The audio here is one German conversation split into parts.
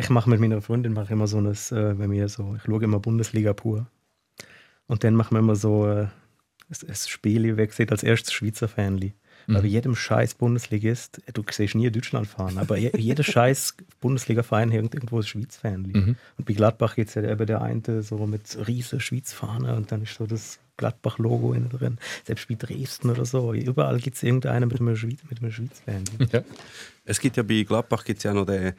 Ich mache mit meiner Freundin mache immer so ein, äh, wenn wir so, ich schaue immer Bundesliga pur. Und dann machen wir immer so äh, ein, Spiel, wer sieht als erstes Schweizer Fanli. Mhm. Weil bei jedem scheiß Bundesligist, du siehst nie Deutschland fahren, aber jeder scheiß Bundesliga-Verein hat irgendwo ein Schweiz-Fan. Mhm. Und bei Gladbach geht es ja eben der eine so mit riesen Schweiz-Fahne und dann ist so das Gladbach-Logo innen drin. Selbst bei Dresden oder so. Überall gibt es irgendeinen mit einem, Schweiz, mit einem Schweiz-Fan. Ja. Es gibt ja bei Gladbach gibt's ja noch den,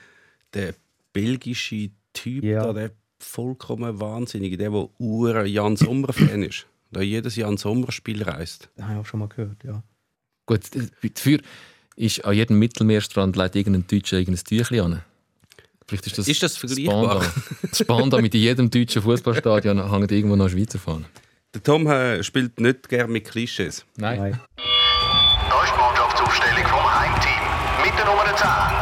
den belgischen Typ, ja. da, der vollkommen wahnsinnige, der, der Ur Jan Sommer-Fan ist. Der jedes Jahr ein Sommerspiel reist. Das habe ich auch schon mal gehört, ja. Gut, dafür ist an jedem Mittelmeerstrand legt irgendein Deutscher irgendein Tüchlein an. Vielleicht ist das, ist das vergleichbar? Spanda mit jedem deutschen Fußballstadion hängt irgendwo noch Schweizer Fahnen. Der Tom äh, spielt nicht gerne mit Klischees. Nein. Nein. Da ist die Mannschaftsaufstellung vom Heimteam. Mit der Nummer 10,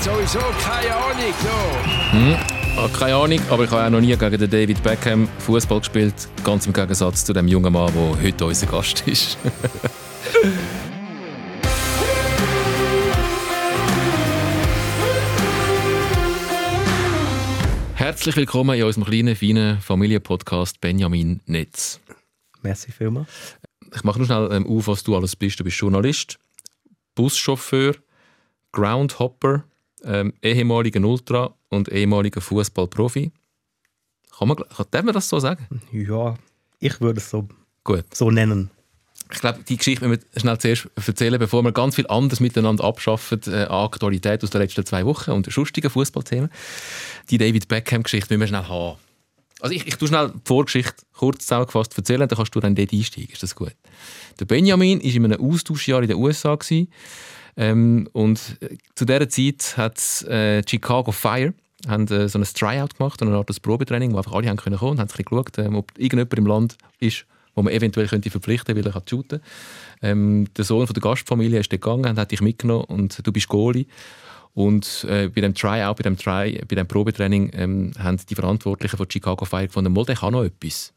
sowieso keine Ahnung. So. Hm. Ah, keine Ahnung, aber ich habe auch noch nie gegen den David Beckham Fußball gespielt. Ganz im Gegensatz zu dem jungen Mann, der heute unser Gast ist. Herzlich willkommen in unserem kleinen, feinen Familienpodcast Benjamin Netz. Merci vielmals. Ich mache nur schnell ähm, auf, was du alles bist. Du bist Journalist, Buschauffeur, Groundhopper, ähm, ehemaliger Ultra und ehemaliger Fußballprofi. Kann man, darf man das so sagen? Ja, ich würde es so, Gut. so nennen. Ich glaube, die Geschichte müssen wir schnell zuerst erzählen, bevor wir ganz viel anderes miteinander abschaffen äh, an Aktualität aus den letzten zwei Wochen und sonstigen Fußballthemen. Die David Beckham-Geschichte müssen wir schnell haben. Also ich, ich tue schnell die Vorgeschichte kurz zusammengefasst erzählen, dann kannst du dann dort einsteigen. Ist das gut? Der Benjamin war in einem Austauschjahr in den USA. Gewesen. Ähm, und äh, zu dieser Zeit hat äh, Chicago Fire haben, äh, so ein Tryout gemacht, eine Art Probetraining, wo einfach alle haben können kommen und haben sich geschaut, ähm, ob irgendjemand im Land ist, wo man eventuell könnte verpflichten könnte, weil er shooten kann. Ähm, der Sohn von der Gastfamilie ist dort gegangen und hat dich mitgenommen und du bist Goalie. Und äh, bei dem Tryout, bei dem, Try, bei dem Probetraining ähm, haben die Verantwortlichen von Chicago Fire gefunden, der kann noch etwas.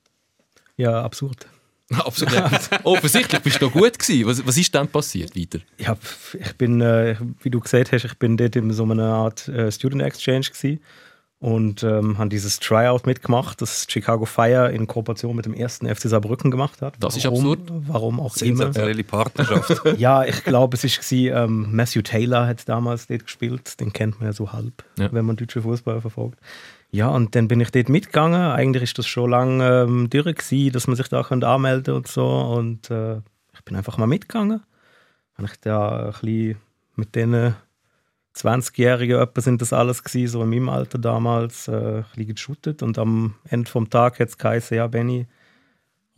Ja, absurd. Absolut. Offensichtlich bist du gut gewesen. Was, was ist dann passiert weiter? Ja, ich bin, äh, wie du gesagt hast, ich bin dort in so einer Art äh, Student Exchange gewesen und ähm, haben dieses Tryout mitgemacht, das Chicago Fire in Kooperation mit dem ersten FC Saarbrücken gemacht hat. Das ist absurd. Warum auch Sensationelle immer. Partnerschaft. ja, ich glaube, es war ähm, Matthew Taylor hat damals dort gespielt. Den kennt man ja so halb, ja. wenn man deutsche Fußball verfolgt. Ja, und dann bin ich dort mitgegangen. Eigentlich ist das schon lange ähm, durch, gewesen, dass man sich da anmelden kann und so. Und äh, ich bin einfach mal mitgegangen. Habe ich da ein bisschen mit denen 20-Jährigen, etwa sind das alles gewesen, so in meinem Alter damals, äh, ein bisschen geshootet. Und am Ende vom Tag hat es geheißen, ja Benny,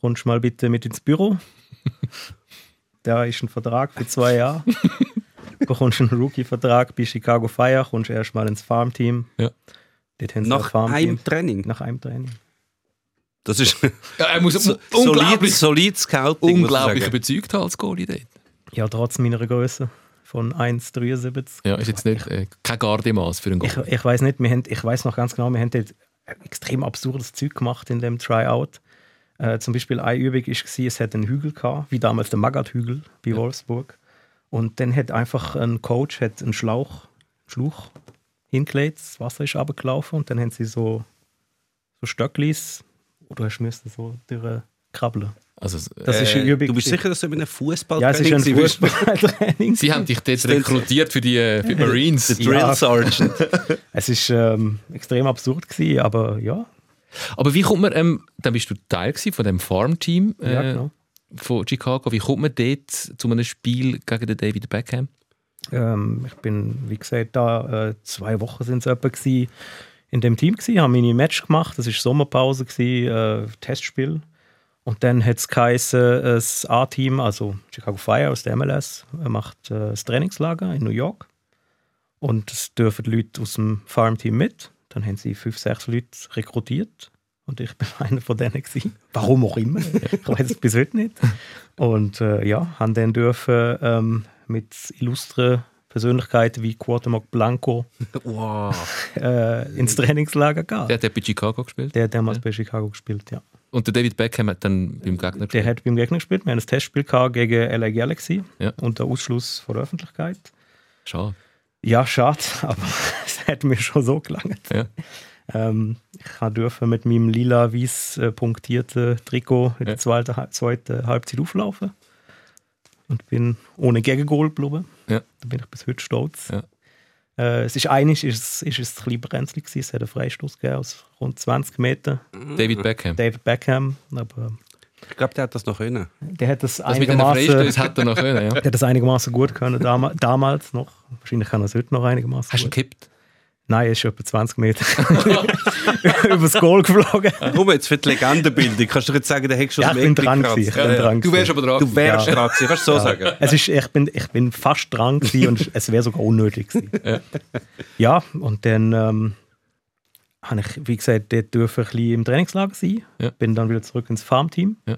kommst mal bitte mit ins Büro. da ist ein Vertrag für zwei Jahre. du bekommst einen Rookie-Vertrag bei Chicago Fire, kommst erstmal ins Farmteam. Ja. Nach einem Training? Nach einem Training. Das ist ja, er muss so, unglaublich, solid Scouting. Unglaublich überzeugt als Goalie dort. Ja, trotz meiner Größe von 1,73. Ja, ist jetzt nicht äh, kein Gardemaß für einen Goalie. Ich, ich weiß nicht, wir haben, ich weiß noch ganz genau, wir haben dort extrem absurdes Zeug gemacht in dem Tryout. Äh, zum Beispiel eine Übung war, es hat einen Hügel gehabt, wie damals der Magat-Hügel bei ja. Wolfsburg. Und dann hat einfach ein Coach hat einen Schlauch, Schluch hingelegt, das Wasser ist runtergelaufen und dann haben sie so, so Stöcklis, oder hast du so krabbeln. Also, das ist äh, du bist sicher, dass du mit einem Fußball Ja, es ist ein Fußballtraining. Sie haben dich dort rekrutiert für die, für die Marines. Der Drill ja. Sergeant. es war ähm, extrem absurd, gewesen, aber ja. Aber wie kommt man, ähm, dann bist du Teil von dem Farmteam äh, ja, genau. von Chicago. Wie kommt man dort zu einem Spiel gegen den David Beckham? Ähm, ich bin, wie gesagt, da äh, zwei Wochen sind es etwa gewesen, in dem Team gewesen, habe meine Match gemacht. Das war Sommerpause, gewesen, äh, Testspiel. Und dann hat es geheißen, das A-Team, also Chicago Fire aus der MLS, macht äh, das Trainingslager in New York. Und es dürfen Leute aus dem Farmteam mit. Dann haben sie fünf, sechs Leute rekrutiert. Und ich bin einer von denen gewesen. Warum auch immer. Ich weiß es bis heute nicht. Und äh, ja, haben dann dürfen ähm, mit illustren Persönlichkeiten wie Quartermack Blanco wow. äh, ins Trainingslager gehen. Der hat bei Chicago gespielt? Der hat damals ja. bei Chicago gespielt, ja. Und der David Beckham hat dann beim Gegner gespielt? Der hat beim Gegner gespielt. Wir haben ein Testspiel gegen LA Galaxy ja. unter Ausschluss von der Öffentlichkeit. Schade. Ja, schade, aber es hat mir schon so gelangt. Ja. Ähm, ich durfte mit meinem lila-weiß äh, punktierten Trikot in der zweiten, zweiten Halbzeit auflaufen und bin ohne Gegengol geblieben. Ja. Da bin ich bis heute stolz. Ja. Äh, es ist einig, ist es, ist es ein bisschen brenzlig gewesen. Es hat einen Freistoß gegeben aus rund 20 Metern. David Beckham. David Beckham, aber ich glaube, der hat das noch können. Der hat das, das einigermaßen. hat er noch können, ja. Der hat das einigermaßen gut können damals noch. Wahrscheinlich kann er es heute noch einigermaßen. Hast du gekippt? Nein, er ist etwa 20 Meter übers Goal geflogen. Komm jetzt für die Legendenbildung. Kannst du jetzt sagen, der hättest schon ja, ich bin dran gewesen, ich bin ja, dran Du wärst aber dran Du wärst ja. dran gewesen, kannst du so ja. sagen. Es ist, ich, bin, ich bin fast dran gewesen und es wäre sogar unnötig gewesen. Ja, ja und dann ähm, habe ich, wie gesagt, dort dürfen ein bisschen im Trainingslager sein. Ja. Bin dann wieder zurück ins Farmteam. Ja.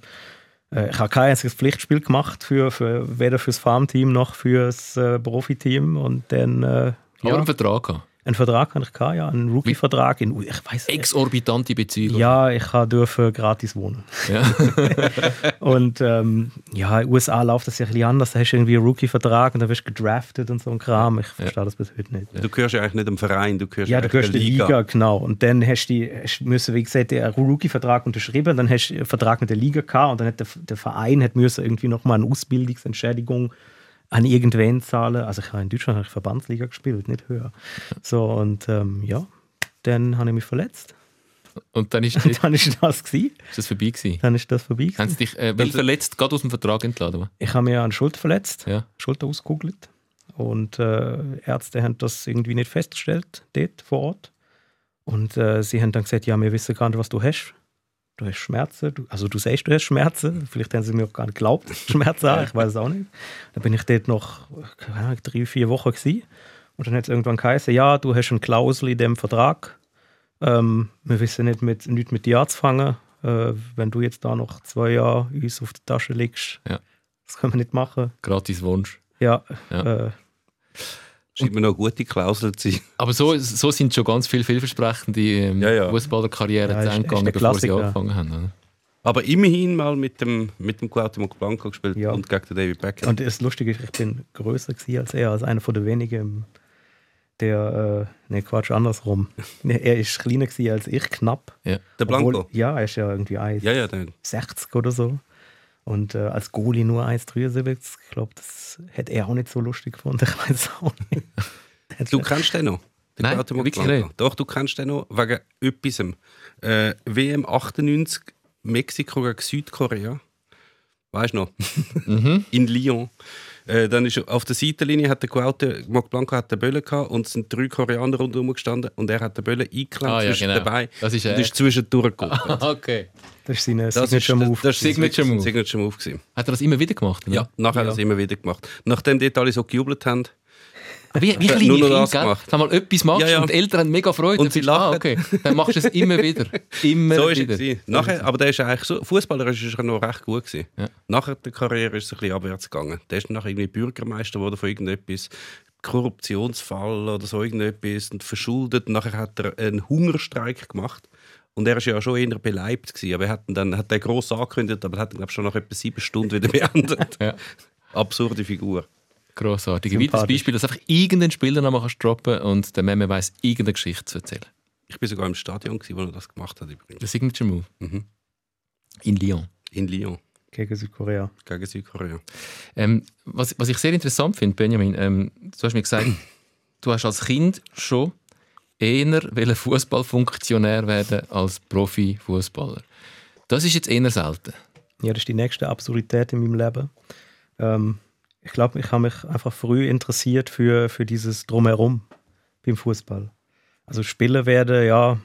Äh, ich habe kein einziges Pflichtspiel gemacht, für, für, weder fürs Farmteam noch fürs äh, Profiteam. Und dann... Äh, ja. einen Vertrag gehabt. Einen Vertrag hatte ich, gehabt, ja, einen Rookie-Vertrag. In, ich weiß Exorbitante Bezüge. Ja, ich durfte gratis wohnen. Ja. und ähm, ja, in den USA läuft das ja ein bisschen anders. Da hast du irgendwie einen Rookie-Vertrag und dann wirst du gedraftet und so ein Kram. Ich verstehe ja. das bis heute nicht. Du gehörst ja eigentlich nicht im Verein, du gehörst Ja, du gehörst der Liga. Liga. genau. Und dann hast du, hast, müssen, wie gesagt, einen Rookie-Vertrag unterschrieben, dann hast du einen Vertrag mit der Liga gehabt und dann hat der, der Verein hat müssen irgendwie nochmal eine Ausbildungsentschädigung an irgendwen zahlen. Also ich habe in Deutschland habe ich Verbandsliga gespielt, nicht höher. So und ähm, ja, dann habe ich mich verletzt. Und dann ist, dann ist das gewesen. Ist das vorbei gewesen? Dann ist das vorbei gewesen. Haben Sie dich äh, weil verletzt gerade aus dem Vertrag entladen? Ich habe mir an Schulter verletzt, ja. Schulter ausgekugelt. Und äh, Ärzte haben das irgendwie nicht festgestellt, dort vor Ort. Und äh, sie haben dann gesagt, ja, wir wissen gar nicht, was du hast du hast Schmerzen, du, also du sagst, du hast Schmerzen, vielleicht haben sie mir auch gar nicht geglaubt, Schmerzen haben, ich weiß es auch nicht. Dann bin ich dort noch Ahnung, drei, vier Wochen gewesen. und dann hat es irgendwann geheißen, ja, du hast eine Klausel in dem Vertrag, ähm, wir wissen nicht mit, nicht mit dir anzufangen, äh, wenn du jetzt da noch zwei Jahre uns auf der Tasche legst, ja. das können wir nicht machen. Gratis Wunsch. Ja, ja. Äh, Scheint mir noch eine gute Klausel zu sein. Aber so, so sind schon ganz viele vielversprechende ähm, ja, ja. Fußballerkarrieren ja, zu Ende gegangen, bevor sie angefangen haben. Oder? Aber immerhin mal mit dem, mit dem Cuauhtémoc Blanco gespielt ja. und gegen den David Beckham. Und das Lustige ist, ich bin größer als er, als einer von den wenigen, der, äh, ne Quatsch, andersrum. er ist kleiner als ich, knapp. Ja. Der Blanco? Obwohl, ja, er ist ja irgendwie 1,60 ja, ja, 60 oder so. Und äh, als Goalie nur 1,73, ich glaube, das hätte er auch nicht so lustig gefunden. Ich weiß auch nicht. du kennst den noch? Den Nein, wirklich nicht. Doch, du kennst den noch wegen etwas. Äh, WM 98, Mexiko gegen Südkorea. Weißt du noch? Mhm. In Lyon. Äh, dann ist auf der Seitenlinie hat der Guaute, Marc Blanco hat den Böllen gehabt und es sind drei Koreaner rundherum gestanden und er hat den Böllen eingeklemmt ah, ja, zwischen genau. dabei das ist, äh, und ist zwischendurch geguckt. okay. Das ist sein Signature Move. Das, ist Signature Move. Signature Move gewesen. Hat er das immer wieder gemacht? Oder? Ja, nachher ja. hat er das immer wieder gemacht. Nachdem die alle so gejubelt haben, wie, wie kleine nur noch das Kinder, gemacht. Sag mal, etwas machst ja, ja. und die Eltern haben mega Freude. Und sie lachen. Ah, okay. Dann machst du es immer wieder. Immer so ist wieder. Es Nachher, aber der ist eigentlich so, Fußballer ist er noch recht gut gewesen. Ja. Nachher der Karriere ist es ein bisschen abwärts gegangen. Der ist nachher irgendwie Bürgermeister geworden von irgendetwas. Korruptionsfall oder so irgendetwas und verschuldet. Nachher hat er einen Hungerstreik gemacht. Und er war ja schon eher beleibt. Gewesen, aber er hat dann hat er gross angekündigt, aber er hat dann schon nach etwa sieben Stunden wieder beendet. ja. Absurde Figur. Grossartig. Ein weiteres Beispiel, dass einfach irgendeinen Spielernamen kannst droppen und der Meme weiss, irgendeine Geschichte zu erzählen. Ich war sogar im Stadion, wo er das gemacht hat. Übrigens. Der Signature Move? Mhm. In Lyon? In Lyon. Gegen Südkorea. Gegen Südkorea. Ähm, was, was ich sehr interessant finde, Benjamin, ähm, du hast mir gesagt, du hast als Kind schon eher Fußballfunktionär werden als Profifußballer. Das ist jetzt eher selten. Ja, das ist die nächste Absurdität in meinem Leben. Ähm, ich glaube, ich habe mich einfach früh interessiert für, für dieses Drumherum beim Fußball. Also Spieler werden, ja,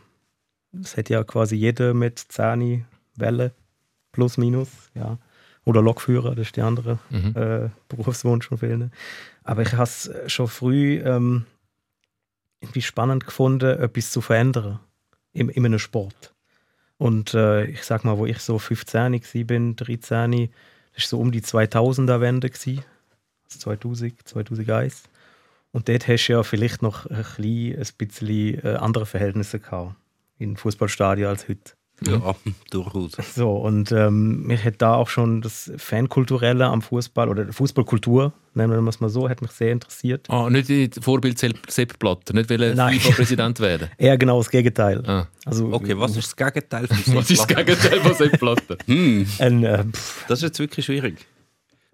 das hat ja quasi jeder mit Zähne, Welle, plus, minus, ja. Oder Lokführer, das ist die andere mhm. äh, Berufswunsch von vielen. Aber ich habe es schon früh ähm, irgendwie spannend gefunden, etwas zu verändern in, in einem Sport. Und äh, ich sag mal, wo ich so 15 bin, 13, das war so um die 2000er-Wende. 2000, 2001. Und dort hast du ja vielleicht noch ein, bisschen, ein bisschen äh, andere Verhältnisse gehabt in Fußballstadien als heute. Ja, durchaus. So, und ähm, mich hat da auch schon das Fankulturelle am Fußball oder Fußballkultur, nennen wir es mal so, hat mich sehr interessiert. Ah, nicht die Vorbild Sepp Blatter, nicht will Nein. FIFA-Präsident werden. Eher genau das Gegenteil. Ah. Also, Okay, was ist das Gegenteil von Was ist das Gegenteil von Sepp Blatter? ein, äh, pff, Das ist jetzt wirklich schwierig.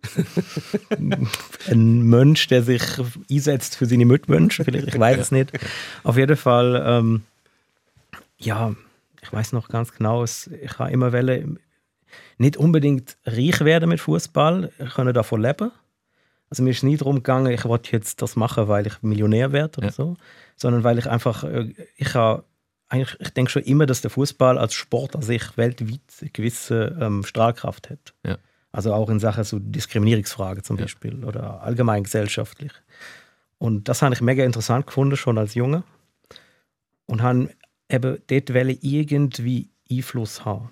ein Mensch, der sich einsetzt für seine Mitmenschen, vielleicht, ich weiß es nicht. Auf jeden Fall, ähm, ja, ich weiß noch ganz genau, ich habe immer wollen, nicht unbedingt reich werden mit Fußball, ich kann davon leben. Also mir ist nie darum gegangen, ich wollte jetzt das machen, weil ich Millionär werde oder Ja. so, sondern weil ich einfach, äh, ich habe eigentlich, ich denke schon immer, dass der Fußball als Sport an sich weltweit eine gewisse ähm, Strahlkraft hat. Ja. Also auch in Sachen so Diskriminierungsfragen zum Beispiel oder allgemein gesellschaftlich. Und das habe ich mega interessant gefunden, schon als Junge. Und habe eben dort wollen irgendwie Einfluss haben,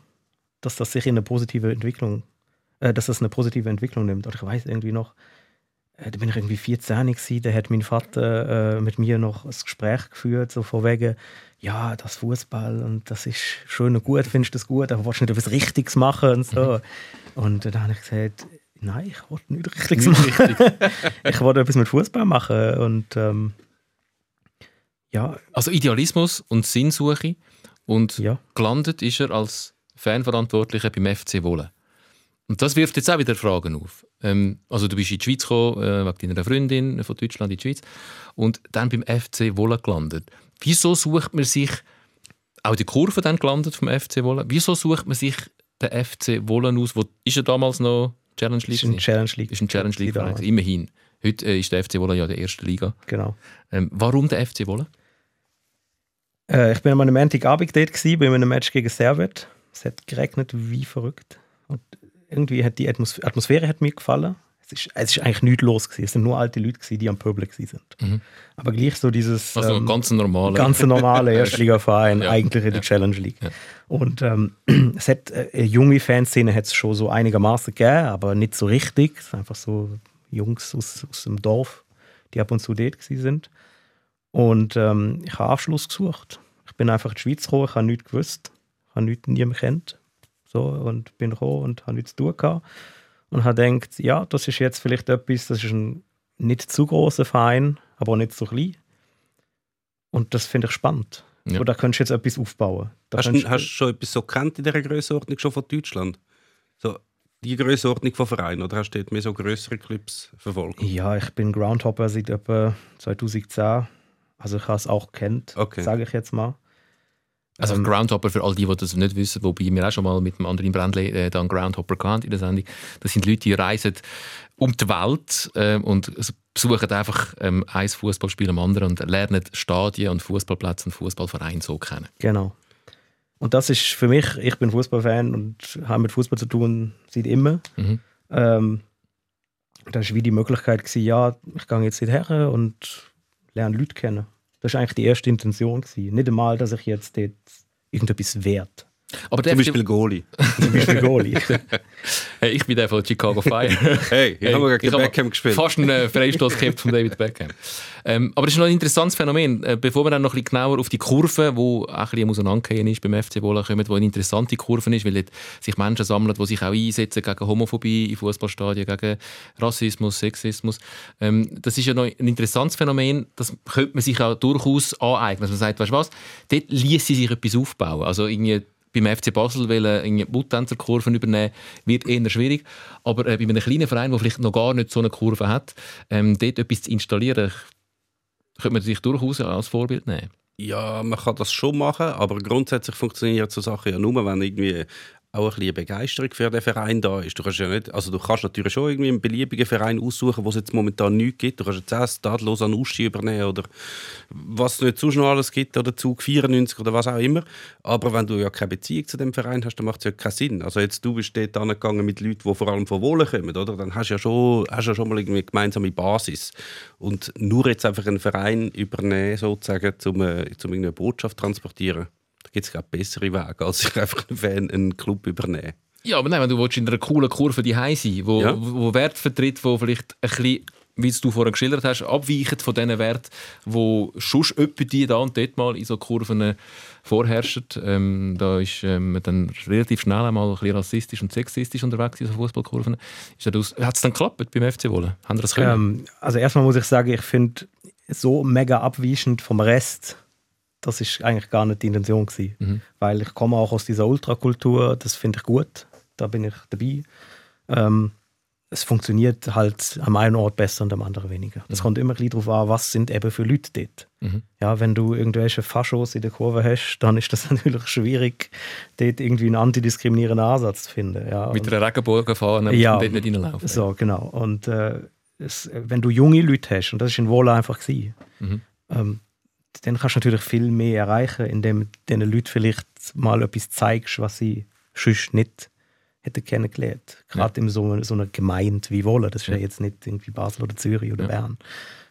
dass das sich in eine positive Entwicklung, äh, dass das eine positive Entwicklung nimmt. Oder ich weiß irgendwie noch, da bin ich irgendwie 14 gewesen, da hat mein Vater äh, mit mir noch ein Gespräch geführt, so von wegen, ja, das Fußball und das ist schön und gut, findest du das gut, aber willst du nicht etwas Richtiges machen und so. Und dann habe ich gesagt, nein, ich wollte nichts Richtiges machen. ich wollte etwas mit Fußball machen und ähm, ja, Also Idealismus und Sinnsuche und ja, gelandet ist er als Fanverantwortlicher beim FC Wolle. Und das wirft jetzt auch wieder Fragen auf. Ähm, also du bist in die Schweiz gekommen, äh, wegen deiner Freundin von Deutschland in die Schweiz und dann beim FC Wolle gelandet. Wieso sucht man sich, auch die Kurve dann gelandet vom FC Wolle, wieso sucht man sich den FC Wolle aus, wo ist er damals noch Challenge League? ist ein? Challenge League. ist ein Challenge League Verein. Immerhin. Heute äh, ist der FC Wolle ja der erste Liga. Genau. Ähm, warum der FC Wolle? Äh, ich bin am Montagabend dort gewesen, bei einem Match gegen Servet. Es hat geregnet wie verrückt. Und irgendwie hat die Atmos Atmosphäre hat mir gefallen. Es ist, es ist eigentlich nichts los gewesen. Es sind nur alte Leute gewesen, die am Pöbeln gewesen sind. Mhm. Aber gleich so dieses Also ähm, ganz normal. ganz normale Erstligaverein, Ja. eigentlich in der Challenge League. Und ähm, es hat äh, junge Fanszene hat es schon so einigermaßen gegeben, aber nicht so richtig. Es sind einfach so Jungs aus, aus dem Dorf, die ab und zu dort gewesen sind. Und ähm, ich habe Abschluss gesucht. Ich bin einfach in die Schweiz gekommen, ich habe nichts gewusst, ich habe nichts niemand kennt. So, und bin gekommen und habe nichts zu tun gehabt. Und habe gedacht, ja, das ist jetzt vielleicht etwas, das ist ein nicht zu großer Verein, aber auch nicht so klein. Und das finde ich spannend. Ja. Oder könntest du jetzt etwas aufbauen? Da Hast du hast du schon etwas so kennt in dieser Größenordnung schon von Deutschland? So die Größenordnung von Vereinen oder hast du dort mehr so größere Clubs verfolgt? Ja, ich bin Groundhopper seit etwa 2010. Also ich habe es auch kennt, Okay. sage ich jetzt mal. Also Ähm, Groundhopper, für all die, die das nicht wissen, wobei wir auch schon mal mit einem anderen Brändle äh, dann Groundhopper hatten in der Sendung, das sind Leute, die reisen um die Welt äh, und besuchen einfach ähm, ein Fußballspiel am anderen und lernen Stadien und Fußballplätze und Fußballvereine so kennen. Genau. Und das ist für mich, ich bin Fußballfan und habe mit Fußball zu tun seit immer. Mhm. Ähm, das war wie die Möglichkeit, gewesen, ja, ich gehe jetzt hierher und lerne Leute kennen. Das war eigentlich die erste Intention. Gewesen. Nicht einmal, dass ich jetzt dort irgendetwas wert. Aber der Zum FC Beispiel Goalie. Zum Beispiel Goalie. Hey, ich bin der von Chicago Fire. Hey, ich Hey, habe gegen ich Beckham gespielt. Fast einen Freistoß gehabt von David Beckham. Ähm, aber es ist noch ein interessantes Phänomen. Äh, bevor wir dann noch ein bisschen genauer auf die Kurve, die auch ein bisschen Auseinandergehen ist beim FC Wohlen kommen, die eine interessante Kurve ist, weil dort sich Menschen sammeln, die sich auch einsetzen gegen Homophobie in Fußballstadien, gegen Rassismus, Sexismus. Ähm, das ist ja noch ein interessantes Phänomen. Das könnte man sich auch durchaus aneignen. Dass man sagt, weißt du was, dort ließ sie sich etwas aufbauen. Also irgendwie beim FC Basel wollen Muttänzerkurven übernehmen, wird eher schwierig. Aber äh, bei einem kleinen Verein, der vielleicht noch gar nicht so eine Kurve hat, ähm, dort etwas zu installieren, könnte man sich durchaus als Vorbild nehmen. Ja, man kann das schon machen, aber grundsätzlich funktioniert so Sachen ja nur, wenn irgendwie auch ein bisschen Begeisterung für den Verein da ist. Du kannst ja nicht, also du kannst natürlich schon irgendwie einen beliebigen Verein aussuchen, wo es jetzt momentan nichts gibt. Du kannst jetzt auch Stadlos an Uschi übernehmen oder was es nicht sonst noch alles gibt oder Zug 94 oder was auch immer. Aber wenn du ja keine Beziehung zu dem Verein hast, dann macht es ja keinen Sinn. Also jetzt du bist dort angegangen mit Leuten, die vor allem von Wohlen kommen, oder? Dann hast du ja schon, hast ja schon mal irgendwie eine gemeinsame Basis. Und nur jetzt einfach einen Verein übernehmen, sozusagen, um, äh, um irgendeine Botschaft zu transportieren, da gibt es glaube bessere Wege, als sich einfach einen Fan einen Club übernehmen. Ja, aber nein, wenn du willst in einer coolen Kurve die sein wo, Ja. wo Wert vertritt, wo vielleicht ein bisschen wie du vorhin geschildert hast, abweichen von diesen Werten, die sonst etwa die da und dort mal in so Kurven vorherrschen. Ähm, da ist ähm, man dann relativ schnell einmal ein bisschen rassistisch und sexistisch unterwegs in so Fußballkurven. Hat es dann geklappt beim FC Wolle? Haben das können? Ähm, also erstmal muss ich sagen, ich finde so mega abweichend vom Rest, das ist eigentlich gar nicht die Intention gewesen. Mhm. Weil ich komme auch aus dieser Ultrakultur, das finde ich gut, da bin ich dabei. Ähm, es funktioniert halt am einen Ort besser und am anderen weniger. Es mhm. kommt immer ein darauf an, was sind eben für Leute dort. Mhm. Ja, wenn du irgendwelche Faschos in der Kurve hast, dann ist das natürlich schwierig, dort irgendwie einen antidiskriminierenden Ansatz zu finden. Ja, Mit einer Regenbogenfahne ja, dort nicht reinlaufen. So, genau. Und äh, es, wenn du junge Leute hast, und das ist in Wohler einfach gewesen, mhm. ähm, dann kannst du natürlich viel mehr erreichen, indem du diesen Leuten vielleicht mal etwas zeigst, was sie sonst nicht hätte kennengelernt. Gerade ja. in so, so einer Gemeinde wie Wolle. Das ist ja. ja jetzt nicht irgendwie Basel oder Zürich oder ja. Bern.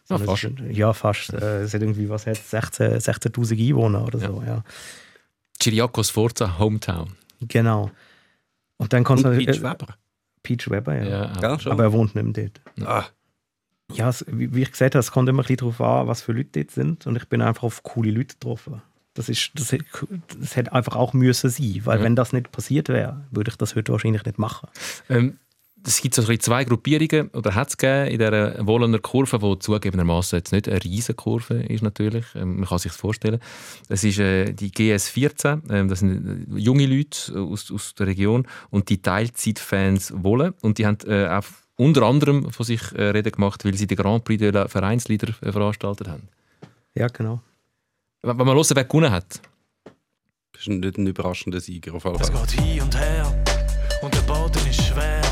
Ja, fast. Ist, ja, fast. Äh, es hat irgendwie, was hat 16.000 16 Einwohner oder so, ja. Chiriakos Forza, Hometown. Genau. Und dann kannst du... Peach Weber. Peach Weber, ja. ja Aber er wohnt nicht mehr dort. Ah. Ja, es, wie, ich gesagt habe, es kommt immer ein bisschen darauf an, was für Leute dort sind. Und ich bin einfach auf coole Leute getroffen. Das, ist, das, das hätte einfach auch müssen sein, weil ja. wenn das nicht passiert wäre, würde ich das heute wahrscheinlich nicht machen. Ähm, es gibt also zwei Gruppierungen, oder hat es in dieser Wohlener Kurve, die zugegebenermaßen jetzt nicht eine riesige Kurve ist natürlich, ähm, man kann sich das vorstellen. Das ist äh, die GS14, äh, das sind äh, junge Leute aus, aus der Region und die Teilzeitfans Wolle und die haben äh, auch unter anderem von sich äh, reden gemacht, weil sie den Grand Prix der Vereinslieder äh, veranstaltet haben. Ja, genau. Wenn man hören, wer gewonnen hat. Das ist nicht ein überraschender Sieger auf jeden Fall. Es geht hin und her und der Boden ist schwer.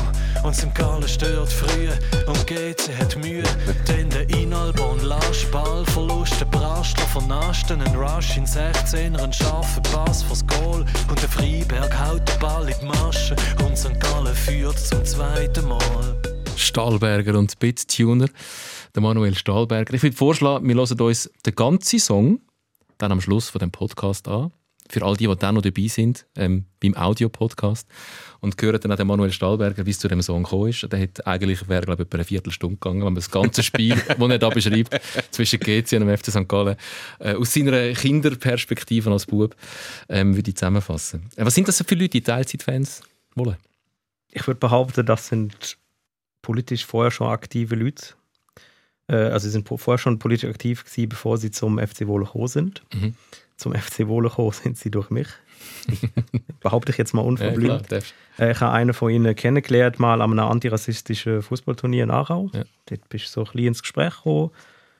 Und St. Gallen stört früh und GC hat Mühe. Denn der Inalbon lascht Ballverlust, der Brastler vernaschten, ein Rush in 16er, ein scharfer Pass fürs Goal. Und der Freiberg haut den Ball in die Masche und St. Gallen führt zum zweiten Mal. Stahlberger und Bittuner, der Manuel Stahlberger. Ich würde vorschlagen, wir hören uns den ganzen Song dann am Schluss von dem Podcast an. Für all die, die dann noch dabei sind, ähm, beim Audio-Podcast. Und hören dann auch den Manuel Stahlberger, wie es zu dem Song gekommen ist. Der hat eigentlich, wäre, glaube ich, etwa eine Viertelstunde gegangen, wenn man das ganze Spiel, das er da beschreibt, zwischen GC und dem FC St. Gallen, äh, aus seiner Kinderperspektive als Bub, ähm, würde ich zusammenfassen. Äh, was sind das für Leute, die Teilzeitfans wollen? Ich würde behaupten, das sind politisch vorher schon aktive Leute äh, also sie sind vorher schon politisch aktiv gewesen, bevor sie zum FC Wohle gekommen sind. Mhm. Zum FC Wohle gekommen sind sie durch mich. Behaupte ich jetzt mal unverblümt. Ja, äh, ich habe einen von ihnen kennengelernt, mal an einem antirassistischen Fußballturnier in Aarau. Ja. Dort bist du so ein bisschen ins Gespräch gekommen.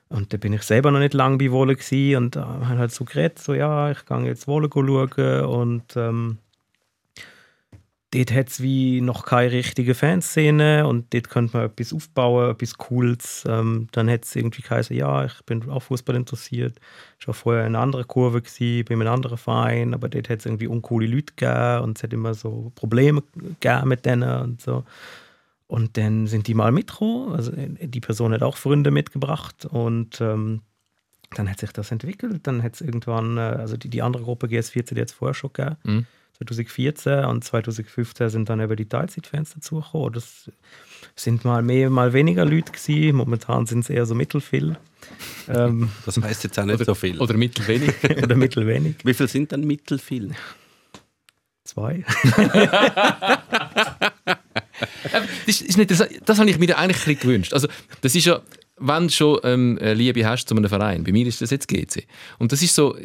Und da bin ich selber noch nicht lange bei Wohle und äh, habe halt so geredet, so ja, ich gehe jetzt Wohle schauen und ähm, dort hat es wie noch keine richtige Fanszene und dort könnte man etwas aufbauen, etwas Cooles. Ähm, dann hat es irgendwie geheißen, ja, ich bin auch Fußball interessiert. Ich war vorher in einer anderen Kurve, gewesen, bin in einem anderen Verein, aber dort hat es irgendwie uncoole Leute gegeben und es hat immer so Probleme gegeben mit denen und so. Und dann sind die mal mitgekommen. Also die Person hat auch Freunde mitgebracht und ähm, dann hat sich das entwickelt. Dann hat es irgendwann, äh, also die, die andere Gruppe GS14, die hat es vorher schon gegeben. Mhm 2014 und 2015 sind dann eben die Teilzeitfans dazugekommen. Das sind mal mehr, mal weniger Leute gewesen. Momentan sind es eher so mittelfiel. Ähm, das heißt jetzt auch nicht oder, so viel. Oder mittelwenig. oder mittelwenig. Wie viel sind dann mittelfiel? Zwei. das, ist nicht, das, das habe ich mir eigentlich ein gewünscht. Also, das ist ja, wenn du schon ähm, Liebe hast zu einem Verein, bei mir ist das jetzt GC. Und das ist so,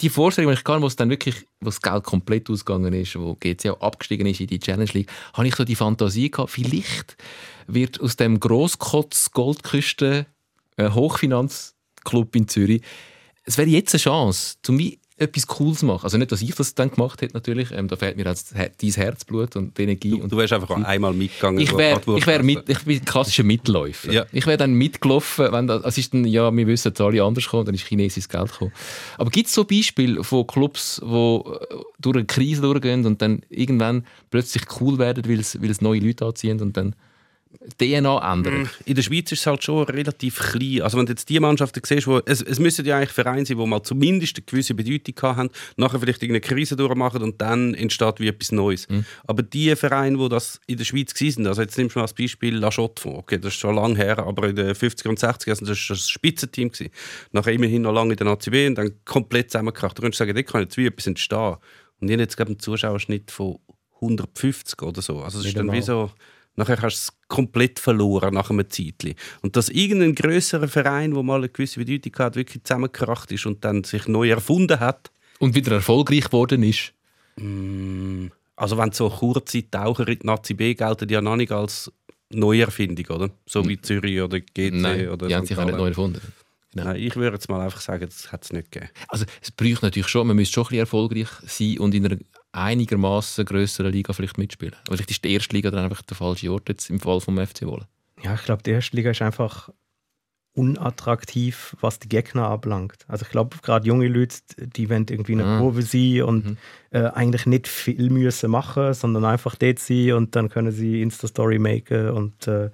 die Vorstellung, die ich kann, wo es dann wirklich, wo das Geld komplett ausgegangen ist, wo GC auch abgestiegen ist in die Challenge League, habe ich so die Fantasie gehabt, vielleicht wird aus dem Grosskotz Goldküste äh, Hochfinanzclub in Zürich, es wäre jetzt eine Chance, zum wie etwas Cooles machen. Also nicht, dass ich das dann gemacht hätte natürlich, ähm, da fehlt mir jetzt dein Herzblut und die Energie. Du, und du wärst einfach einmal mitgegangen. Ich wäre ich wär mit, ich bin klassischer Mitläufer. Ja. Ich wäre dann mitgelaufen, wenn das, also ist dann, ja, wir wissen, dass alle anders kommen, dann ist chinesisches Geld gekommen. Aber gibt es so Beispiele von Clubs, die äh, durch eine Krise durchgehen und dann irgendwann plötzlich cool werden, weil es neue Leute anziehen und dann DNA ändern? In der Schweiz ist es halt schon relativ klein. Also wenn du jetzt die Mannschaften siehst, wo, es, es müssen ja eigentlich Vereine sein, die mal zumindest eine gewisse Bedeutung haben, nachher vielleicht irgendeine Krise durchmachen und dann entsteht wie etwas Neues. Mhm. Aber die Vereine, die das in der Schweiz waren, also jetzt nimmst du mal als Beispiel La Chotte okay, das ist schon lange her, aber in den 50er und 60er Jahren war das ein Spitzenteam. Gewesen. Nachher immerhin noch lange in der ACB und dann komplett zusammengekracht. Du könntest sagen, da kann jetzt wie etwas entstehen. Und ich habe jetzt einen Zuschauerschnitt von 150 oder so. Also es ist dann wie so Nachher hast du es komplett verloren nach einem Zeitchen. Und dass irgendein größerer Verein, der mal eine gewisse Bedeutung hat, wirklich zusammengekracht ist und dann sich neu erfunden hat. Und wieder erfolgreich geworden ist? Mm, also wenn so kurze Taucher in die Nazi B gelten, die ja noch nicht als Neuerfindung, oder? So wie Zürich oder GC Nein, oder die haben sich auch nicht neu erfunden. Genau. Nein, ich würde jetzt mal einfach sagen, das hat es nicht gegeben. Also es bräuchte natürlich schon, man müsste schon ein bisschen erfolgreich sein und in einer einigermaßen größeren Liga vielleicht mitspielen. Aber vielleicht ist die erste Liga dann einfach der falsche Ort jetzt im Fall vom FC Wolle. Ja, ich glaube, die erste Liga ist einfach unattraktiv, was die Gegner ablangt. Also ich glaube, gerade junge Leute, die wollen irgendwie eine ah. Kurve sein und mhm. äh, eigentlich nicht viel müssen machen, sondern einfach dort sein und dann können sie Insta-Story machen und äh,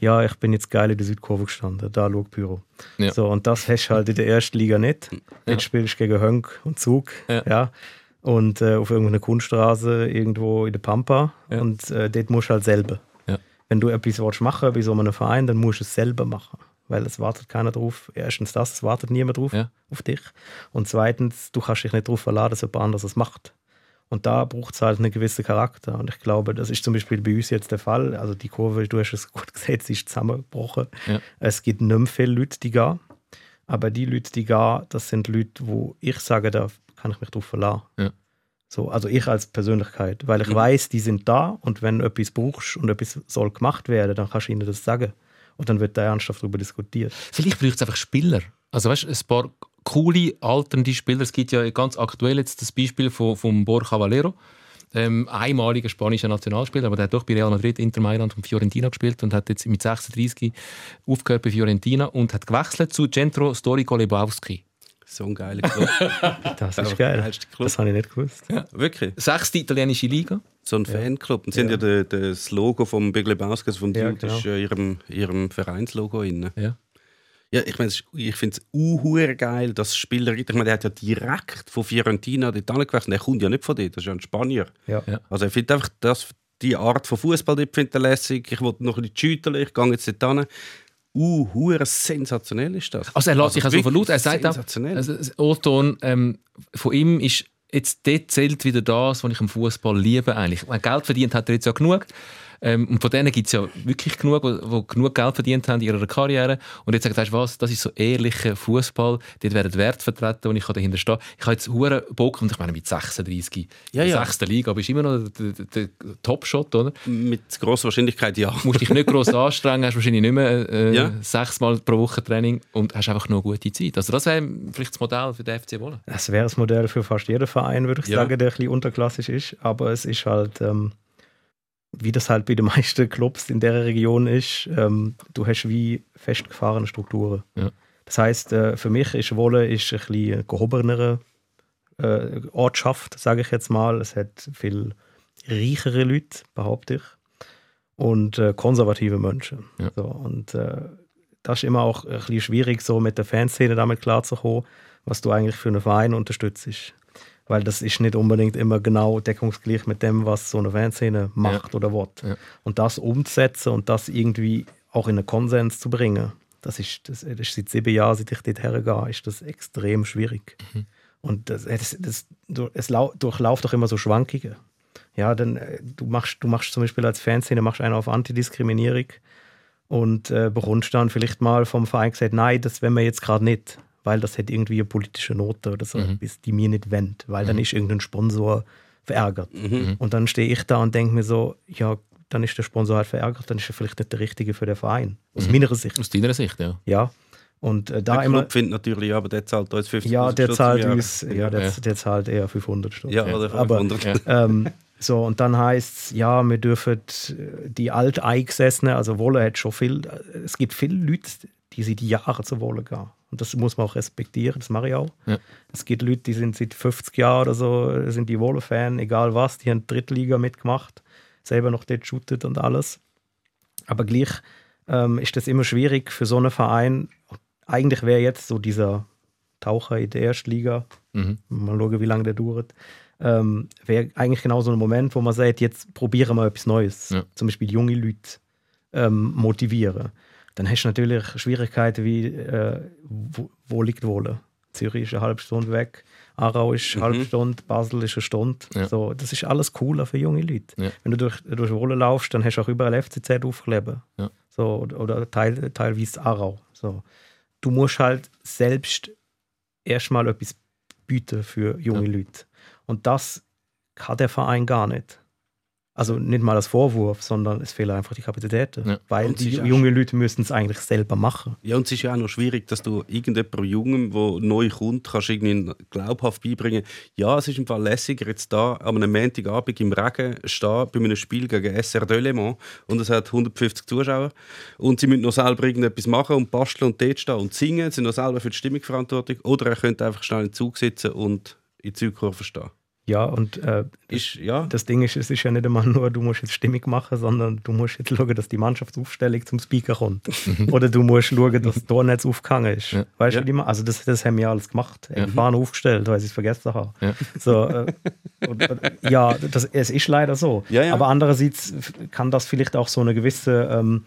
ja, ich bin jetzt geil in der Südkurve gestanden, da schau Büro. Ja. So, und das hast du halt in der ersten Liga nicht. Ja. Jetzt spielst du gegen Hönk und Zug. Ja. ja und äh, auf irgendeiner Kunststraße irgendwo in der Pampa. Ja. Und äh, dort musst du halt selber. Ja. Wenn du etwas willst machen bei so einem Verein, dann musst du es selber machen. Weil es wartet keiner drauf. Erstens das, es wartet niemand drauf ja. auf dich. Und zweitens, du kannst dich nicht darauf verladen, dass jemand anderes es macht. Und da braucht es halt einen gewissen Charakter. Und ich glaube, das ist zum Beispiel bei uns jetzt der Fall. Also die Kurve, du hast es gut gesehen, sie ist zusammengebrochen. Es gibt nicht mehr viele Leute, die gehen. Aber die Leute, die gehen, das sind Leute, wo ich sage, da kann ich mich drauf verlassen. Ja. So, also ich als Persönlichkeit, weil ich mhm. weiß, die sind da und wenn du etwas brauchst und etwas soll gemacht werden, dann kannst du ihnen das sagen. Und dann wird da ernsthaft darüber diskutiert. Vielleicht braucht es einfach Spieler. Also weißt du, ein paar coole, alternde Spieler. Es gibt ja ganz aktuell jetzt das Beispiel von, von Borja Valero. Ähm, einmaliger spanischer Nationalspieler, aber der hat doch bei Real Madrid, Inter Mailand und Fiorentina gespielt und hat jetzt mit 36 aufgehört bei Fiorentina und hat gewechselt zu Centro Storico Lebowski. So ein geiler Club. das ist geil. Das habe ich nicht gewusst. Ja, wirklich. Sechste italienische Liga. So ein ja. Fanclub. Und sie ja. haben ja das Logo vom Big Lebowski, also vom ja, Dude, genau. ist ja ihrem, ihrem Vereinslogo drin. Ja. Ja, ich, mein, ich finde es uh, geil, dass Spieler, ich meine, der hat ja direkt von Fiorentina dort angewechselt, der kommt ja nicht von dort, das ist ja ein Spanier. Ja. Also er findet einfach das, die Art von Fußball dort lässig, ich wollte noch ein bisschen schütteln, ich gehe jetzt dort hin uh, hure sensationell ist das. Also er lässt sich also verlauten. Er sagt auch, also Oton, ähm, von ihm ist jetzt dort zählt wieder das, was ich am Fußball liebe eigentlich. Geld verdient hat er jetzt ja genug. Ähm, und von denen gibt es ja wirklich genug, die, genug Geld verdient haben in ihrer Karriere. Und jetzt sagt, weißt du was, das ist so ehrlicher Fußball, dort werden Werte vertreten und ich kann dahinter stehen. Ich habe jetzt hohen Bock und ich meine mit 36 ja, ja. 6. Liga bist du immer noch der, der, der Top-Shot, oder? Mit grosser Wahrscheinlichkeit ja. Du musst dich nicht gross anstrengen, hast wahrscheinlich nicht mehr äh, ja. sechsmal pro Woche Training und hast einfach nur gute Zeit. Also das wäre vielleicht das Modell für den FC Wolle. Das wäre das Modell für fast jeden Verein, würde ich ja. sagen, der ein bisschen unterklassisch ist. Aber es ist halt... Ähm wie das halt bei den meisten Clubs in der Region ist, ähm, du hast wie festgefahrene Strukturen. Ja. Das heißt, äh, für mich ist Wolle ist ein bisschen gehobenere äh, Ortschaft, sage ich jetzt mal. Es hat viel reichere Leute, behaupte ich, und äh, konservative Menschen. Ja. So, und äh, das ist immer auch ein bisschen schwierig, so mit der Fanszene damit klarzukommen, was du eigentlich für einen Verein unterstützt weil das ist nicht unbedingt immer genau deckungsgleich mit dem, was so eine Fanszene macht ja. oder will. Ja. Und das umzusetzen und das irgendwie auch in einen Konsens zu bringen, das ist, das, das ist seit sieben Jahren, seit ich dort hergehe, ist das extrem schwierig. Mhm. Und das, das, das, es durchlauft doch immer so Schwankungen. Ja, denn äh, du machst, du machst zum Beispiel als Fanszene machst einen auf Antidiskriminierung und äh, bekommst dann vielleicht mal vom Verein gesagt, nein, das wollen wir jetzt gerade nicht weil das hat irgendwie eine politische Note oder so, mhm. die mir nicht wendet, weil mhm. dann ist irgendein Sponsor verärgert. Mhm. Und dann stehe ich da und denke mir so, ja, dann ist der Sponsor halt verärgert, dann ist er vielleicht nicht der Richtige für den Verein. Aus mhm. meiner Sicht. Aus deiner Sicht, ja. Ja. Und äh, da der immer, Club findet natürlich, aber der zahlt uns 50 Ja, der zahlt uns, ja, der, ja. der zahlt eher 500 Stunden. Ja, oder 500. Aber, ähm, so, und dann heißt es, ja, wir dürfen die Alteingesessenen, also Wolle hat schon viel, es gibt viele Leute, die seit Jahren zu Wolle gehen. Und das muss man auch respektieren, das mache ich auch. Ja. Es gibt Leute, die sind seit 50 Jahren oder so, sind die Wolle-Fan, egal was, die haben Drittliga mitgemacht, selber noch dort shootet und alles. Aber gleich ähm, ist das immer schwierig für so einen Verein. Eigentlich wäre jetzt so dieser Taucher in der Erstliga, mhm. mal schauen, wie lange der dauert, ähm, wäre eigentlich genau so ein Moment, wo man sagt, jetzt probieren wir etwas Neues. Ja. Zum Beispiel junge Leute ähm, motivieren. Dann hast du natürlich Schwierigkeiten wie, äh, wo, wo, liegt Wohle? Zürich ist eine halbe Stunde weg, Aarau ist eine mhm. halbe Stunde, Basel ist eine Stunde. Ja. So, das ist alles cooler für junge Leute. Ja. Wenn du durch, durch Wohle laufst, dann hast du auch überall FCZ aufkleben. Ja. So, oder, oder teil, teilweise Aarau. So. Du musst halt selbst erstmal etwas bieten für junge Leute. Und das kann der Verein gar nicht. Also nicht mal als Vorwurf, sondern es fehlen einfach die Kapazitäten. Ja. Weil die jungen Leute müssen es eigentlich selber machen. Ja, und es ist ja auch noch schwierig, dass du irgendjemandem Jungen, der neu kommt, kannst irgendwie glaubhaft beibringen ja, es ist im Fall lässiger, jetzt da an einem Montagabend im Regen stehen bei einem Spiel gegen SR Delemont und es hat 150 Zuschauer und sie müssen noch selber irgendetwas machen und basteln und dort stehen und singen, sind noch selber für die Stimmung verantwortlich oder er könnte einfach schnell in den Zug sitzen und in die Zugkurve stehen. Ja, und äh, ist, ja. das Ding ist, es ist ja nicht immer nur, du musst jetzt stimmig machen, sondern du musst jetzt schauen, dass die Mannschaftsaufstellung zum Speaker kommt. Oder du musst schauen, dass das Tornetz aufgehangen ist. Ja. Weißt ja. du, also das, das haben wir alles gemacht. Ja. Die waren aufgestellt, weil sie es vergessen haben. Ja, so, äh, und, ja das, es ist leider so. Aber andererseits kann das vielleicht auch so eine gewisse ähm,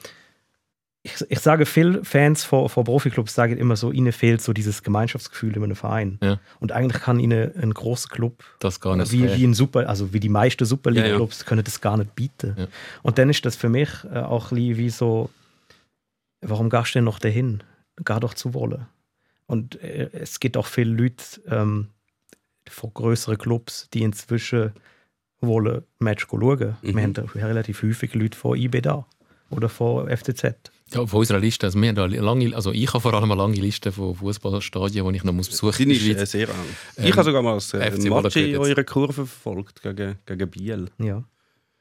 ich, ich, sage, viele Fans vor, vor Profiklubs sagen immer so, ihnen fehlt so dieses Gemeinschaftsgefühl in einem Verein. Ja. Und eigentlich kann ihnen ein großer Club, das gar nicht wie, wie ein Super, also wie die meisten Superliga-Clubs, ja, ja. können das gar nicht bieten. Und dann ist das für mich äh, auch wie so, warum gehst du denn noch dahin? Geh doch zu Wolle. Und äh, es gibt auch viele Leute ähm, von größeren Clubs, die inzwischen Wolle Match schauen. Mhm. Wir haben relativ häufig Leute von IB da oder von FCZ. Ja, auf unserer Liste. Also, wir haben da lange, also ich habe vor allem eine lange Liste von Fußballstadien, die ich noch muss besuchen muss. Die ist sehr lang. Ähm, ich habe sogar mal das äh, Match in eurer Kurve verfolgt gegen, gegen Biel. Ja,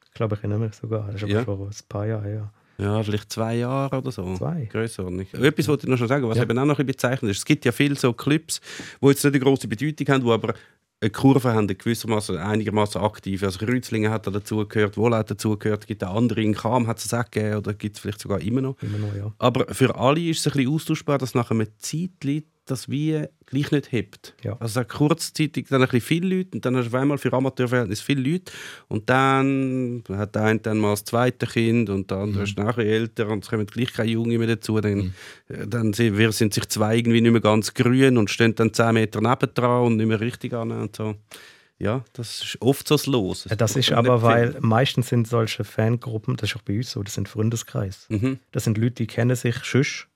ich glaube, ich erinnere mich sogar. Das ist aber ja. schon ein paar Jahre her. Ja, vielleicht zwei Jahre oder so. Zwei. Größordnung. Etwas wollte ich noch schon sagen, was ja. eben auch noch ein bisschen bezeichnet ist. Es gibt ja viele so Clips, die jetzt nicht eine große Bedeutung haben, die aber eine Kurve haben gewissermaßen einigermaßen aktiv. Also Rützlingen hat da dazugehört, Wohl hat dazugehört, gibt auch andere in Kam hat es auch gegeben oder gibt es vielleicht sogar immer noch. Immer noch, ja. Aber für alle ist es ein bisschen austauschbar, dass nach einem Zeitpunkt das wie gleich nicht hebt. Ja. Also kurzzeitig dann ein bisschen viele Leute und dann hast du auf einmal für Amateurverhältnis viele Leute und dann hat der eine dann mal das zweite Kind und der andere mhm. ist nachher älter und es kommen gleich keine Jungen mehr dazu. Dann, mhm. Äh, dann sind, sind sich zwei irgendwie nicht mehr ganz grün und stehen dann zehn Meter nebendran und nicht mehr richtig an und so. Ja, das ist oft so Los. Das, das ist aber, weil meistens sind solche Fangruppen, das ist auch bei uns so, das sind Freundeskreis. Mhm. Das sind Leute, die kennen sich schüsch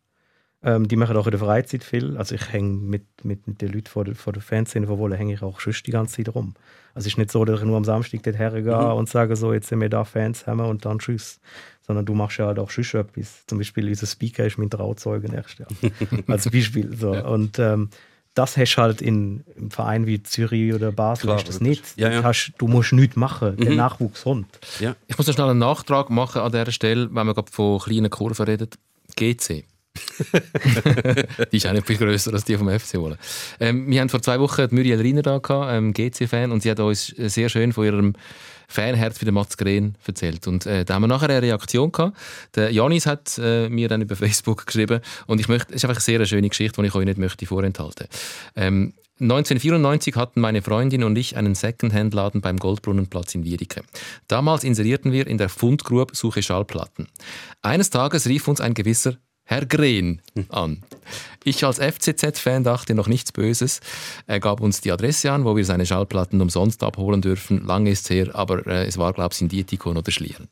ähm, die machen auch in der Freizeit viel. Also ich hänge mit, mit, mit den Leuten vor der, vor der Fanszene von Wolle hänge ich auch schon die ganze Zeit rum. Also es ist nicht so, dass ich nur am Samstag dort hergehe mhm. und sage so, jetzt sind wir da Fans haben und dann tschüss. Sondern du machst ja halt auch schon etwas. Zum Beispiel unser Speaker ist mein Trauzeuge nächstes Jahr. Als Beispiel. So. Ja. Und ähm, das hast du halt in, im Verein wie Zürich oder Basel Klar, hast das nicht. Ja, ja. Hast, du musst nichts machen, mhm. der Nachwuchs kommt. Ja. Ich muss noch schnell einen Nachtrag machen an dieser Stelle, wenn man gerade von kleinen Kurven redet. GC. die ist auch nicht viel grösser als die vom FC Wolle. Ähm, wir haben vor zwei Wochen Muriel Riner da gehabt, ähm, GC-Fan, und sie hat uns sehr schön von ihrem Fanherz für den Mats Green erzählt. Und äh, da haben wir nachher eine Reaktion gehabt. Der Janis hat äh, mir dann über Facebook geschrieben und ich möchte, es ist einfach eine sehr schöne Geschichte, die ich euch nicht möchte vorenthalten. Ähm, 1994 hatten meine Freundin und ich einen Secondhand-Laden beim Goldbrunnenplatz in Wiedeke. Damals inserierten wir in der Fundgrube Suche Schallplatten. Eines Tages rief uns ein gewisser Herr Green an. Ich als FCZ-Fan dachte noch nichts Böses. Er gab uns die Adresse an, wo wir seine Schallplatten umsonst abholen dürfen. Lange ist her, aber äh, es war, glaube ich, in Dietikon oder Schlieren.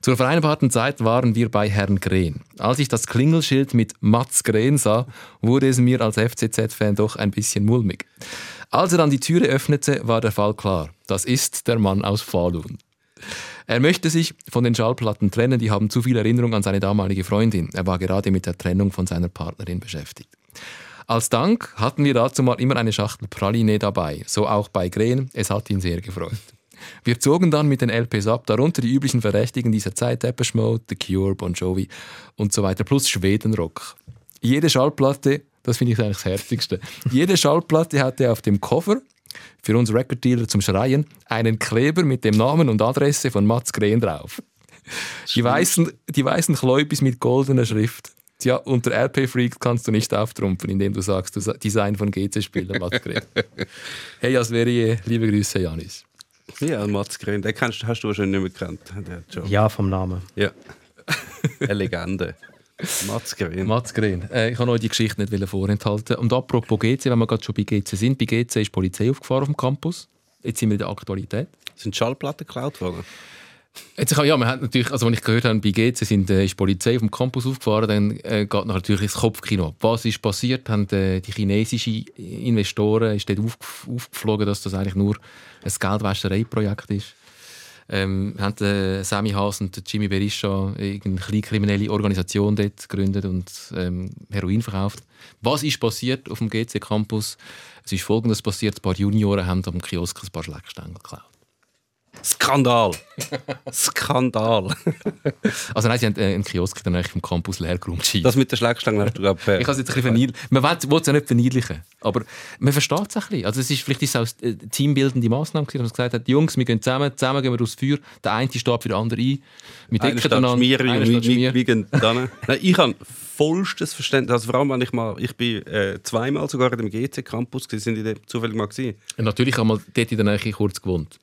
Zur vereinbarten Zeit waren wir bei Herrn Green. Als ich das Klingelschild mit Mats Green sah, wurde es mir als FCZ-Fan doch ein bisschen mulmig. Als er dann die Türe öffnete, war der Fall klar. Das ist der Mann aus Falun. Er möchte sich von den Schallplatten trennen, die haben zu viel Erinnerung an seine damalige Freundin. Er war gerade mit der Trennung von seiner Partnerin beschäftigt. Als Dank hatten wir dazu mal immer eine Schachtel Praline dabei, so auch bei Green. Es hat ihn sehr gefreut. Wir zogen dann mit den LPs ab, darunter die üblichen Verdächtigen dieser Zeit, Depeche Mode, The Cure, Bon Jovi und so weiter, plus Schwedenrock. Jede Schallplatte, das finde ich eigentlich das Herzigste, jede Schallplatte hatte auf dem Cover für uns Record-Dealer zum Schreien einen Kleber mit dem Namen und Adresse von Mats Green drauf. Die weißen, die weißen Chloipis mit goldener Schrift. Ja, unter RP Freak kannst du nicht auftrumpfen, indem du sagst, du Design von GC-Spielern, Mats Green. hey, Asverie, liebe Grüße, Janis. Ja, Mats Green, den kennst, hast du wahrscheinlich nicht mehr gekannt. Ja, vom Namen. ja. Eine Legende. Mats Green. Mats Green. Äh, ich kann euch die Geschichte nicht vorenthalten. Und apropos GC, wenn wir gerade schon bei GC sind, bei GC ist die Polizei aufgefahren auf dem Campus. Jetzt sind wir in der Aktualität. Sind Schallplatten geklaut worden? Jetzt, ja, man hat natürlich, also wenn ich gehört habe, bei GC sind, äh, ist die Polizei auf dem Campus aufgefahren, dann äh, geht natürlich das Kopfkino ab. Was ist passiert? Haben äh, die chinesischen Investoren ist dort aufgef aufgeflogen, dass das eigentlich nur ein Geldwäschereiprojekt ist? Ähm, haben äh, Sammy Haas und der Jimmy Berisha eine kleinkriminelle Organisation dort gegründet und ähm, Heroin verkauft. Was ist passiert auf dem GC Campus? Es ist Folgendes passiert: Ein paar Junioren haben am Kiosk ein paar Schleckstängel geklaut. Skandal! Skandal! Also nein, sie haben äh, einen Kiosk der Nähe vom Campus leer geräumt. Das mit der Schlagstange hast du, glaube Ich habe es jetzt ein bisschen verniedlichen. Man will es ja nicht verniedlichen, aber man versteht es ein bisschen. Also es ist, vielleicht ist es auch eine teambildende Massnahme gewesen, dass man gesagt hat, Jungs, wir gehen zusammen, zusammen gehen wir aufs Feuer, der eine steht für den anderen ein, wir decken einander, einer steht wir- gehen dann. Nein, ich habe vollstes Verständnis. Also vor allem, wenn ich mal, ich bin äh, zweimal sogar in dem GC-Campus, sind die zufällig mal gewesen. Und natürlich einmal dort in der Nähe kurz gewohnt.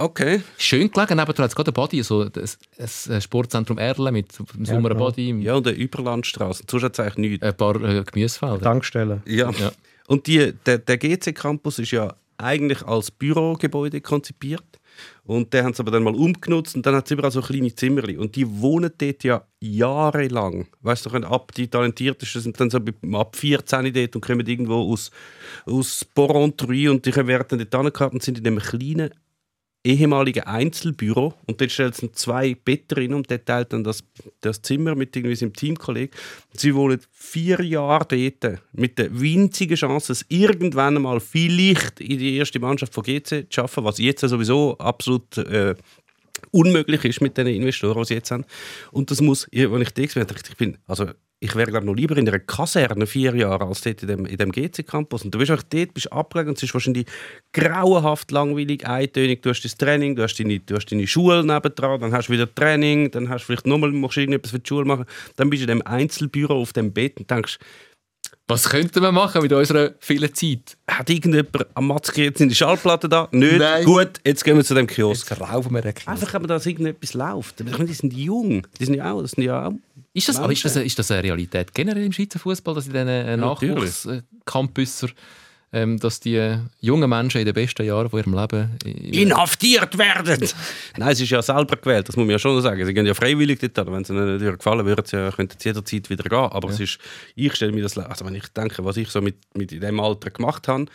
Okay. Schön gelegen, nebenan hat es gerade ein Body, so ein, Sportzentrum Erlen mit einem Sommer genau. Body, Ja, und eine Überlandstraße. Sonst hat es eigentlich nichts. ein paar äh, Gemüsefelder. Tankstelle. Ja. Ja. Und die, der, der GC-Campus ist ja eigentlich als Bürogebäude konzipiert. Und den haben sie aber dann mal umgenutzt und dann hat es überall so kleine Zimmerli. Und die wohnen dort ja jahrelang. Weißt du, ab die Talentiertesten sind dann so ab 14 dort und kommen irgendwo aus, aus Porrentruy und die werden dort angehabt und sind in dem kleinen ehemaligen Einzelbüro und dort stellt es zwei Betten rein und der teilt dann das, das Zimmer mit irgendwie seinem Teamkollegen. Sie wohnen vier Jahre dort mit der winzigen Chance, es irgendwann einmal vielleicht in die erste Mannschaft von GC zu schaffen, was jetzt sowieso absolut äh, unmöglich ist mit den Investoren, die sie jetzt haben. Und das muss, wenn ich das bin, also ich wäre glaube noch lieber in einer Kaserne vier Jahre als dort in dem, in dem GC-Campus. Und du bist einfach dort, bist abgelegen und es ist wahrscheinlich grauenhaft langweilig, eintönig. Du hast das Training, du hast deine, du hast deine Schule nebendran, dann hast du wieder Training, dann hast du vielleicht nochmal, musst du irgendetwas für die Schule machen. Dann bist du in dem Einzelbüro auf dem Bett und denkst, Was könnten wir machen mit unserer vielen Zeit? hat irgendjemand am Matzke jetzt in die Schallplatte da? Nicht? Nein. Gut, jetzt gehen wir zu dem Kiosk. Jetzt raufen wir den Kiosk. Einfach, aber dass irgendetwas läuft. Ich meine, die sind jung. Die sind ja auch, das sind ja auch Ist das, aber ist, das, ist das eine Realität generell im Schweizer Fußball, dass in diesen äh, natürlich. Nachwuchscampusser, ähm, dass die jungen Menschen in den besten Jahren von ihrem Leben inhaftiert werden. Nein, es ist ja selber gewählt, das muss man ja schon sagen. Sie gehen ja freiwillig dort, wenn es ihnen nicht gefallen würde, sie ja, könnten sie jederzeit wieder gehen. Aber es ist, ich stelle mir das, also wenn ich denke, was ich so mit, mit in dem Alter gemacht habe,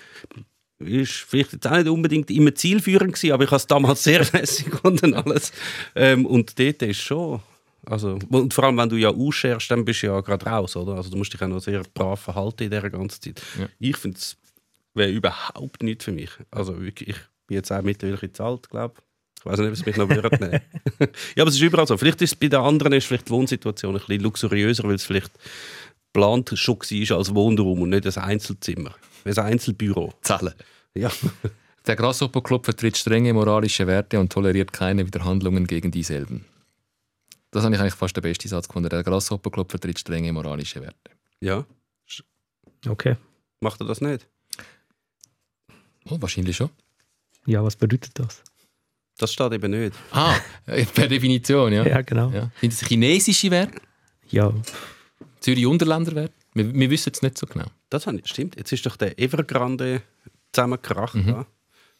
ist vielleicht jetzt auch nicht unbedingt immer zielführend gewesen, aber ich habe es damals sehr lässig gefunden alles. Ähm, und dort ist schon, also, und vor allem, wenn du ja ausscherst, dann bist du ja gerade raus, oder? Also du musst dich auch noch sehr brav verhalten in dieser ganzen Zeit. Ja. Ich finde es wäre überhaupt nicht für mich. Also wirklich, ich bin jetzt auch mittlerweile ein alt, glaube ich. weiß nicht, ob es mich noch würde nehmen. ja, aber es ist überall so. Vielleicht ist es bei den anderen ist vielleicht die Wohnsituation ein bisschen luxuriöser, weil es vielleicht geplant schon war als Wohnraum und nicht ein Einzelzimmer. Ein Einzelbüro. zählen. Ja. Der Grasshopper Club vertritt strenge moralische Werte und toleriert keine Widerhandlungen gegen dieselben. Das habe ich eigentlich fast den besten Satz gefunden. Der Grasshopper Club vertritt strenge moralische Werte. ja. Okay. Macht er das nicht? Oh, wahrscheinlich schon. Ja, was bedeutet das? Das steht eben nicht. Ah, äh, per Definition, ja. Ja, genau. ja. Sind es chinesische Werte? Ja, Zürich-Unterländer Werte? Wir, wir wissen es nicht so genau. Das stimmt. Jetzt ist doch der Evergrande zusammengekracht, Mhm. da,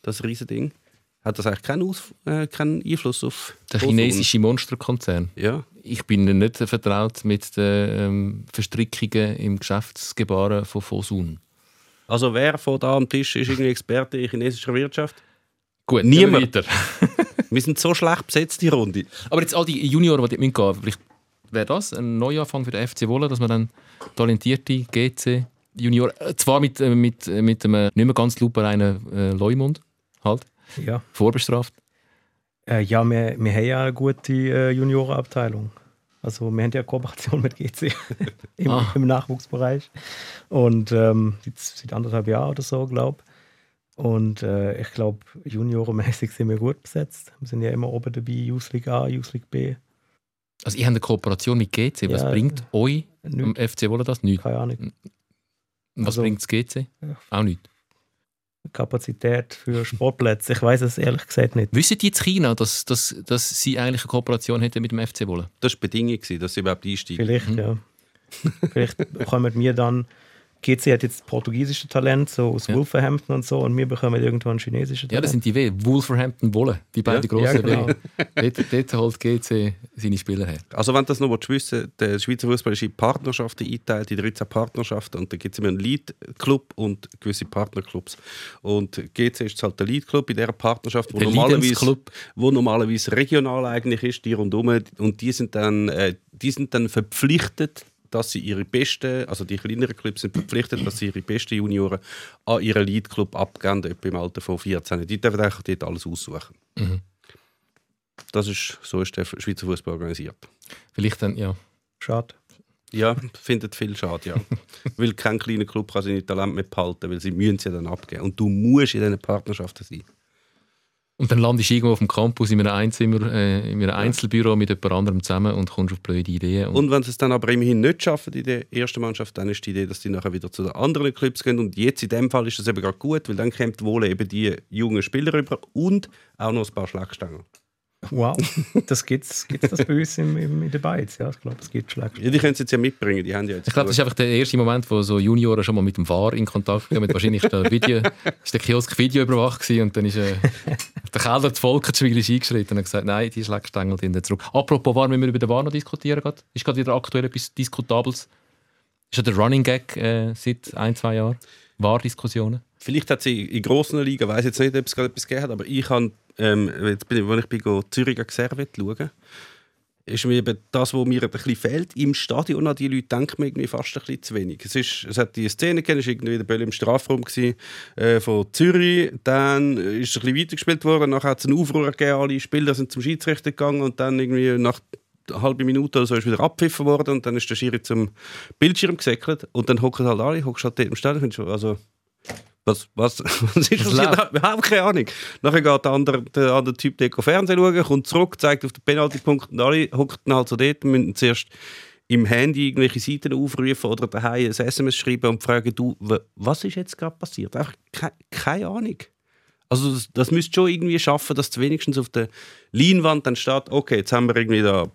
das Riesending. Hat das eigentlich keinen, Aus äh, keinen Einfluss auf Der chinesische Monsterkonzern. Ja. Ich bin nicht vertraut mit den ähm, Verstrickungen im Geschäftsgebaren von Fosun. Also wer von da am Tisch ist irgendwie Experte in chinesischer Wirtschaft? Gut, Niemand. wir sind so schlecht besetzt, die Runde. Aber jetzt all die Junioren, die gehen vielleicht wäre das ein Neuanfang für den FC Wolle, dass man dann talentierte GC Junioren, äh, zwar mit, äh, mit, äh, mit einem nicht mehr ganz lupereinen äh, Leumund, halt, ja. vorbestraft. Äh, ja, wir, wir haben ja eine gute äh, Juniorenabteilung. Also wir haben ja Kooperation mit GC im, Ah. im Nachwuchsbereich. Und ähm, jetzt seit anderthalb Jahren oder so, glaube ich. Und äh, ich glaube, juniorenmäßig sind wir gut besetzt. Wir sind ja immer oben dabei, Youth League A, Youth League B. Also, ihr habt eine Kooperation mit GC. Was Ja, bringt euch am Nichts. FC Wolle das? Nichts. Keine Ahnung. Was Also- bringt das GC? Ja. Auch nichts. Kapazität für Sportplätze. Ich weiß es ehrlich gesagt nicht. Wissen die in China, dass, dass, dass sie eigentlich eine Kooperation hätten mit dem FC Wolle? Das war die Bedingung, gewesen, dass sie überhaupt einsteigen. Vielleicht, Mhm. ja. Vielleicht bekommen wir dann. GC hat jetzt portugiesische Talent, so aus Ja. Wolverhampton und so, und wir bekommen irgendwann chinesische Ja, Talent. das sind die W. Wolverhampton Wolle. Die beiden Ja. grossen Ja, genau. W. Dort, dort holt GC seine Spieler her. Also wenn du das noch willst wissen der Schweizer Fußball ist in Partnerschaften eingeteilt, in 13 Partnerschaften und da gibt es immer einen Lead-Club und gewisse Partnerclubs. Und GC ist halt der Lead-Club in dieser Partnerschaft, wo Der normalerweise, wo normalerweise regional eigentlich ist, die rundum und die sind dann, äh, die sind dann verpflichtet, dass sie ihre besten, also die kleineren Clubs sind verpflichtet, dass sie ihre besten Junioren an ihren Lead-Club abgeben, etwa im Alter von 14. Die dürfen eigentlich dort alles aussuchen. Mhm. Das ist, so ist der Schweizer Fußball organisiert. Vielleicht dann, ja. Schade. Ja, findet viel schade, ja. weil kein kleiner Club kann seine Talente mehr behalten, weil sie müssen sie dann abgeben. Und du musst in diesen Partnerschaften sein. Und dann landest du irgendwo auf dem Campus in einem, Einzimmer, äh, in einem Einzelbüro mit jemand anderem zusammen und kommst auf blöde Ideen. Und Und wenn sie es dann aber immerhin nicht schaffen in der ersten Mannschaft, dann ist die Idee, dass die nachher wieder zu den anderen Clubs gehen. Und jetzt in dem Fall ist das eben gerade gut, weil dann kommt wohl eben die jungen Spieler rüber und auch noch ein paar Schlagstangen. Wow, das gibt es das bei uns im, im, in den Beiz. Ja, ich glaube, es gibt Schläge. Ja, die können sie jetzt ja mitbringen, die haben ja jetzt ich glaube, das ist einfach der erste Moment, wo so Junioren schon mal mit dem VAR in Kontakt kamen. Wahrscheinlich ist der, Video, ist der Kiosk Video überwacht gewesen und dann ist äh, der Keller zu Volkertschwil ist eingeschritten und hat gesagt, nein, die Schlägstängel sind zurück. Apropos VAR, müssen wir über den VAR noch diskutieren gerade? Ist gerade wieder aktuell etwas Diskutables? Ist ja der Running Gag äh, seit ein, zwei Jahren? VAR-Diskussionen? Vielleicht hat sie in grossen Ligen, weiß jetzt nicht, ob es gerade etwas gegeben hat, aber ich habe, ähm, jetzt bin ich, als ich bin Zürich Servet schauen, ist mir eben das, was mir ein bisschen fehlt, im Stadion an die Leute denkt man irgendwie fast ein bisschen zu wenig. Es, ist, es hat die Szene gegeben, es war irgendwie der Böll im Strafraum gewesen, äh, von Zürich, dann ist es ein bisschen weitergespielt worden, nachher hat es einen Aufruhr gegeben, alle Spieler sind zum Schiedsrichter gegangen und dann irgendwie nach einer halben Minute oder so ist wieder abgepfiffen worden und dann ist der Schiri zum Bildschirm gesäckelt und dann hocken halt alle, hockst halt dort im Stadion, also was, was, was ist das? läuft? Ich habe überhaupt keine Ahnung. Nachher geht der andere, der andere Typ dort Fernsehen schauen, kommt zurück, zeigt auf den Penaltypunkt und alle hocken halt so dort und müssen zuerst im Handy irgendwelche Seiten aufrufen oder daheim ein SMS schreiben und fragen, du, wa- was ist jetzt gerade passiert? Einfach keine, keine Ahnung. Also das, das müsst schon irgendwie schaffen, dass du wenigstens auf der Leinwand dann steht, okay, jetzt haben wir irgendwie da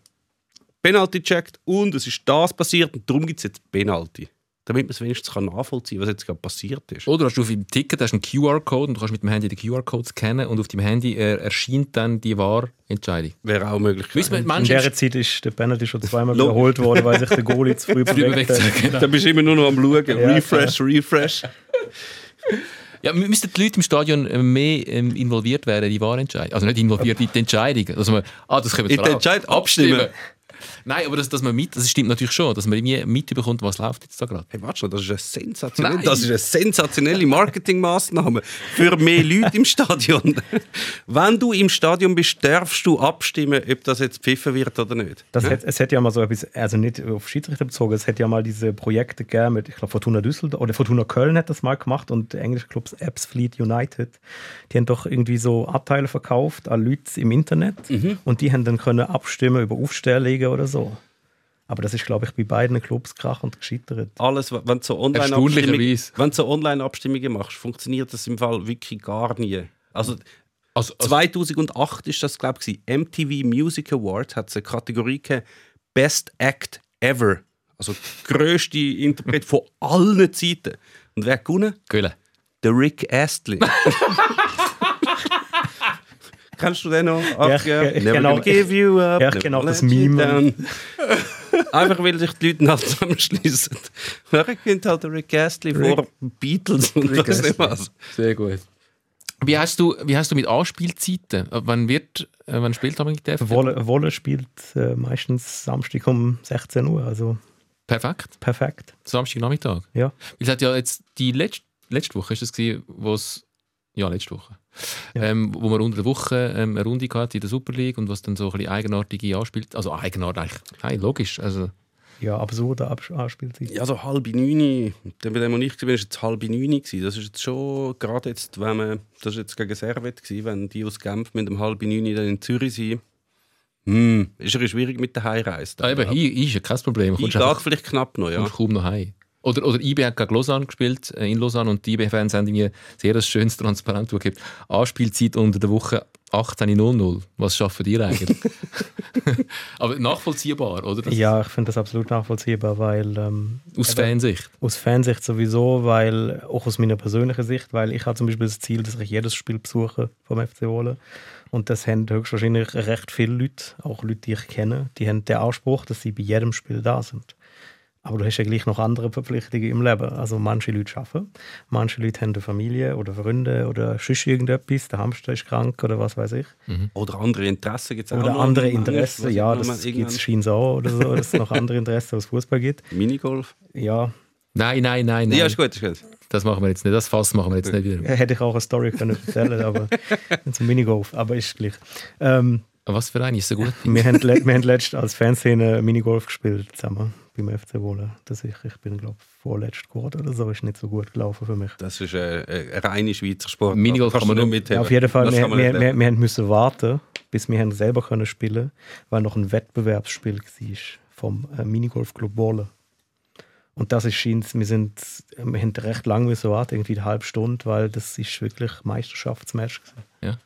Penalty gecheckt und es ist das passiert und darum gibt es jetzt Penalty. Damit man es wenigstens kann nachvollziehen kann, was jetzt gerade passiert ist. Oder hast du auf dem Ticket hast einen QR-Code und du kannst mit dem Handy den QR-Code scannen und auf dem Handy äh, erscheint dann die Wahrentscheidung. Wäre auch möglich. Wissen wir, In der Zeit ist der Penalty schon zweimal wiederholt worden, weil sich der Goalie zu früh bewegt hat. wegzeigen. Da bist du immer nur noch am Schauen. Ja, refresh, refresh. Ja, mü- müssten die Leute im Stadion äh, mehr ähm, involviert werden in die Wahrentscheidung? Also nicht involviert in die Entscheidung. Also man, ah, das können wir In die. Entscheidung abstimmen. Nein, aber dass, dass man mit, das stimmt natürlich schon, dass man irgendwie mitbekommt, was läuft jetzt da gerade. Hey, warte schon, das ist eine sensationelle, Nein. das ist eine sensationelle Marketingmaßnahme für mehr Leute im Stadion. Wenn du im Stadion bist, darfst du abstimmen, ob das jetzt pfiffen wird oder nicht. Das hat, es hätte ja mal so etwas, also nicht auf Schiedsrichter bezogen, es hätte ja mal diese Projekte gegeben mit, ich glaube, Fortuna Düsseldorf oder Fortuna Köln hat das mal gemacht und englische Clubs Apps Fleet United, die haben doch irgendwie so Abteile verkauft an Leute im Internet und die haben dann können abstimmen über Aufstellungen oder so. Aber das ist, glaube ich, bei beiden Clubs krach und gescheitert. Alles, wenn du so Online-Abstimmungen so Online-Abstimmungen machst, funktioniert das im Fall wirklich gar nie. Also, Also, also 2008 ist das, glaube ich. MTV Music Award hat eine Kategorie Best Act Ever. Also grösste Interpret von allen Zeiten. Und wer gewonnen? Göhle. Der Rick Astley. Kennst du den noch? Ja, ich- Abgeben? ich Never kenn gonna auch- give you up. Ja, ich never kenn auch das Meme. Einfach weil sich die Leute halt zusammenschließen. Nachher kennt halt Rick Astley vor Beatles und Rick was nicht was. Sehr gut. Wie hast du, wie hast du mit Anspielzeiten? Wann wird, äh, wann spielt man mit der? Wolle, Wolle spielt äh, meistens Samstag um 16 Uhr, also Perfekt. perfekt. Samstagnachmittag. Ja. Weil es hat ja jetzt die letzte, letzte Woche, ist das gewesen, wo es, ja, letzte Woche, Ja. ähm, wo man unter der Woche ähm, eine Runde hatte in der Super League und was dann so ein bisschen eigenartige anspielt. Also eigenartig, eigentlich, nein, logisch. Also, Ja, absurde Abs- Anspielzeit. Ja, so halb neun. Dann bei dem, wo ich war, war es jetzt halb neun. gewesen. Das ist jetzt schon, gerade jetzt, wenn man, das ist jetzt gegen Servet gewesen, wenn die aus Genf mit dem halb neun dann in Zürich sind, Hm, ist ein schwierig mit der Heimreise. Ah, eben, hier ist ja kein Problem. Ich geht vielleicht knapp noch, ja. Kommst kaum noch heim. Oder, oder IB hat gegen Lausanne gespielt, äh, in Lausanne, und die IB-Fans haben mir sehr ein schönes Transparent gegeben. Anspielzeit unter der Woche 18.00. Was schaffen die eigentlich? Aber nachvollziehbar, oder? Das ja, ich finde das absolut nachvollziehbar, weil... Ähm, aus Fansicht? Aus Fansicht sowieso, weil auch aus meiner persönlichen Sicht, weil ich habe zum Beispiel das Ziel, dass ich jedes Spiel besuche vom FC Wohlen. Und das haben höchstwahrscheinlich recht viele Leute, auch Leute, die ich kenne, die haben den Anspruch, dass sie bei jedem Spiel da sind. Aber du hast ja gleich noch andere Verpflichtungen im Leben. Also manche Leute arbeiten, manche Leute haben eine Familie oder Freunde oder sonst irgendetwas, der Hamster ist krank oder was weiß ich. Mhm. Oder andere Interessen gibt es auch Oder noch andere Interessen, ja, das gibt es scheinbar auch oder so, dass es noch andere Interessen als Fußball gibt. Minigolf? Ja. Nein, nein, nein, nein. Ja, ist gut, ist gut. Das machen wir jetzt nicht, das Fass machen wir jetzt nicht wieder. Hätte ich auch eine Story können erzählen aber zum Minigolf, aber ist gleich. Ähm, was für ein ist so gut? wir haben, wir haben letztens als Fanszene Minigolf gespielt zusammen beim FC Wohlen. Das ich, ich bin, glaube vorletzt geworden oder so. Ist nicht so gut gelaufen für mich. Das ist ein, ein reiner Schweizer Sport. Minigolf kann man nur mit. Ja, auf jeden Fall. Wir, wir, wir, wir, müssen warten, bis wir haben selber können spielen weil noch ein Wettbewerbsspiel war vom äh, Minigolf-Club Wohlen. Und das ist scheint, wir sind, wir haben recht lange müssen warten, irgendwie eine halbe Stunde, weil das ist wirklich Meisterschaftsmatch gewesen. Ja.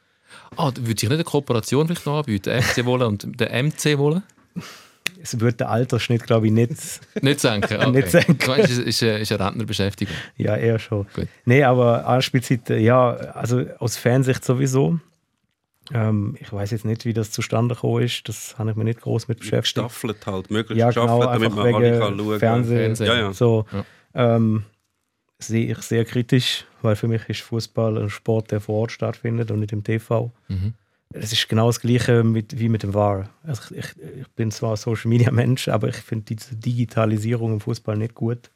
Ah, würde sich nicht eine Kooperation vielleicht noch anbieten? FC Wohlen und der MC Wohlen? Es wird der Altersschnitt, glaube ich, nicht, nicht senken. Okay. nicht senken. Du meinst, ist, ist, ist eine Rentnerbeschäftigung? Ja, eher schon. Gut. Nee, aber Anspielzeit, ja, also aus Fansicht sowieso. Ähm, ich weiß jetzt nicht, wie das zustande gekommen ist. Das habe ich mir nicht groß mit beschäftigt. Gestaffelt halt, möglichst ja, genau, damit man alle kann schauen Fernsehen, Fernsehen. Ja, ja. So, ja. Ähm, sehe ich sehr kritisch, weil für mich ist Fußball ein Sport, der vor Ort stattfindet und nicht im TV. Mhm es ist genau das Gleiche mit, wie mit dem VAR. Also ich, ich, bin zwar ein Social Media Mensch, aber ich finde diese Digitalisierung im Fußball nicht gut,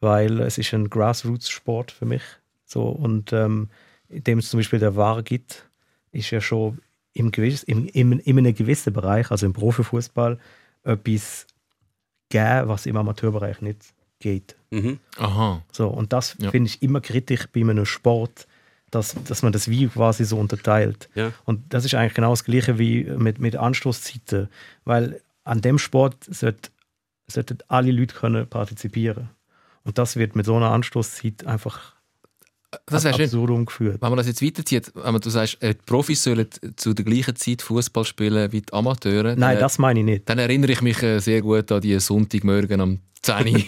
weil es ist ein Grassroots-Sport für mich. So, und ähm, indem es zum Beispiel der VAR gibt, ist ja schon im, gewiss, im, im, in einem gewissen Bereich, also im Profifußball, etwas gegeben, was im Amateurbereich nicht geht. Mhm. Aha. So, und das ja. finde ich immer kritisch bei einem Sport, dass, dass man das wie quasi so unterteilt. Ja. Und das ist eigentlich genau das Gleiche wie mit, mit Anstoßzeiten, weil an dem Sport sollt, sollten alle Leute können partizipieren Und das wird mit so einer Anstoßzeit einfach das wäre schön. geführt. Wenn man das jetzt weiterzieht, wenn man, du sagst, äh, die Profis sollen zu der gleichen Zeit Fußball spielen wie die Amateure. Nein, das meine ich nicht. Dann erinnere ich mich äh, sehr gut an die Sonntagmorgen am 10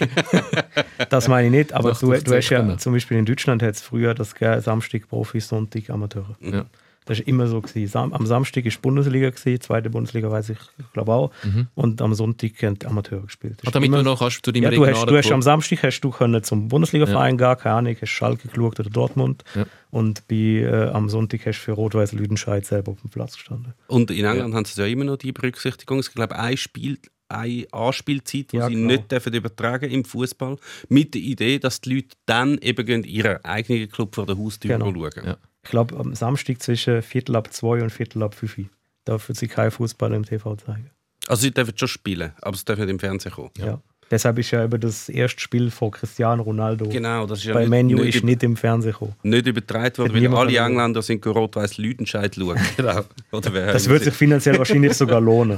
Das meine ich nicht, aber du, du hast ja zum Beispiel in Deutschland hat es früher das Samstag Profis, Sonntag Amateure. Ja. Das war immer so. Gewesen. Am Samstag war Bundesliga, gewesen, zweite Bundesliga weiß ich, glaube auch. Mhm. Und am Sonntag haben die Amateure gespielt. Ach, damit immer, du noch kannst du ja, du hast, du hast am Samstag hast du können zum Bundesliga-Verein ja. gehen, keine Ahnung, hast Schalke geschaut oder Dortmund. Ja. Und bei, äh, am Sonntag hast du für Rot-Weiß Lüdenscheid selber auf dem Platz gestanden. Und in England ja. haben sie ja immer noch die Berücksichtigung. Ich glaube, ein Spiel eine Anspielzeit, die ja, sie genau. nicht dürfen übertragen im Fußball, mit der Idee, dass die Leute dann eben ihren eigenen Club vor der Haustür genau. schauen. Ja. Ich glaube, am Samstag zwischen Viertel ab zwei und Viertel ab fünf dürfen sie keinen Fußball im TV zeigen. Also sie dürfen schon spielen, aber sie dürfen nicht im Fernsehen kommen. Ja. Deshalb ist ja eben das erste Spiel von Cristiano Ronaldo genau, das ist ja bei Menu nicht, ist nicht im Fernsehen gekommen. Nicht übertragen worden, weil alle Engländer sind rot-weiß Lüdenscheid schauen. genau. das würde sich finanziell wahrscheinlich sogar lohnen.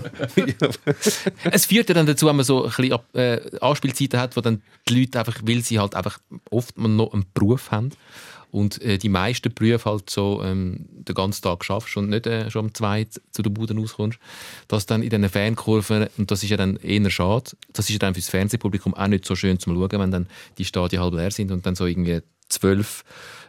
es führt ja dann dazu, wenn man so ein bisschen äh, Anspielzeiten hat, wo dann die Leute einfach, weil sie halt einfach oft noch einen Beruf haben, und äh, die meisten Berufe halt so ähm, den ganzen Tag schaffst und nicht äh, schon um zwei zu der Bude rauskommst, dass dann in diesen Fankurven, und das ist ja dann eher schade, das ist ja dann für das Fernsehpublikum auch nicht so schön zum Schauen, wenn dann die Stadien halb leer sind und dann so irgendwie zwölf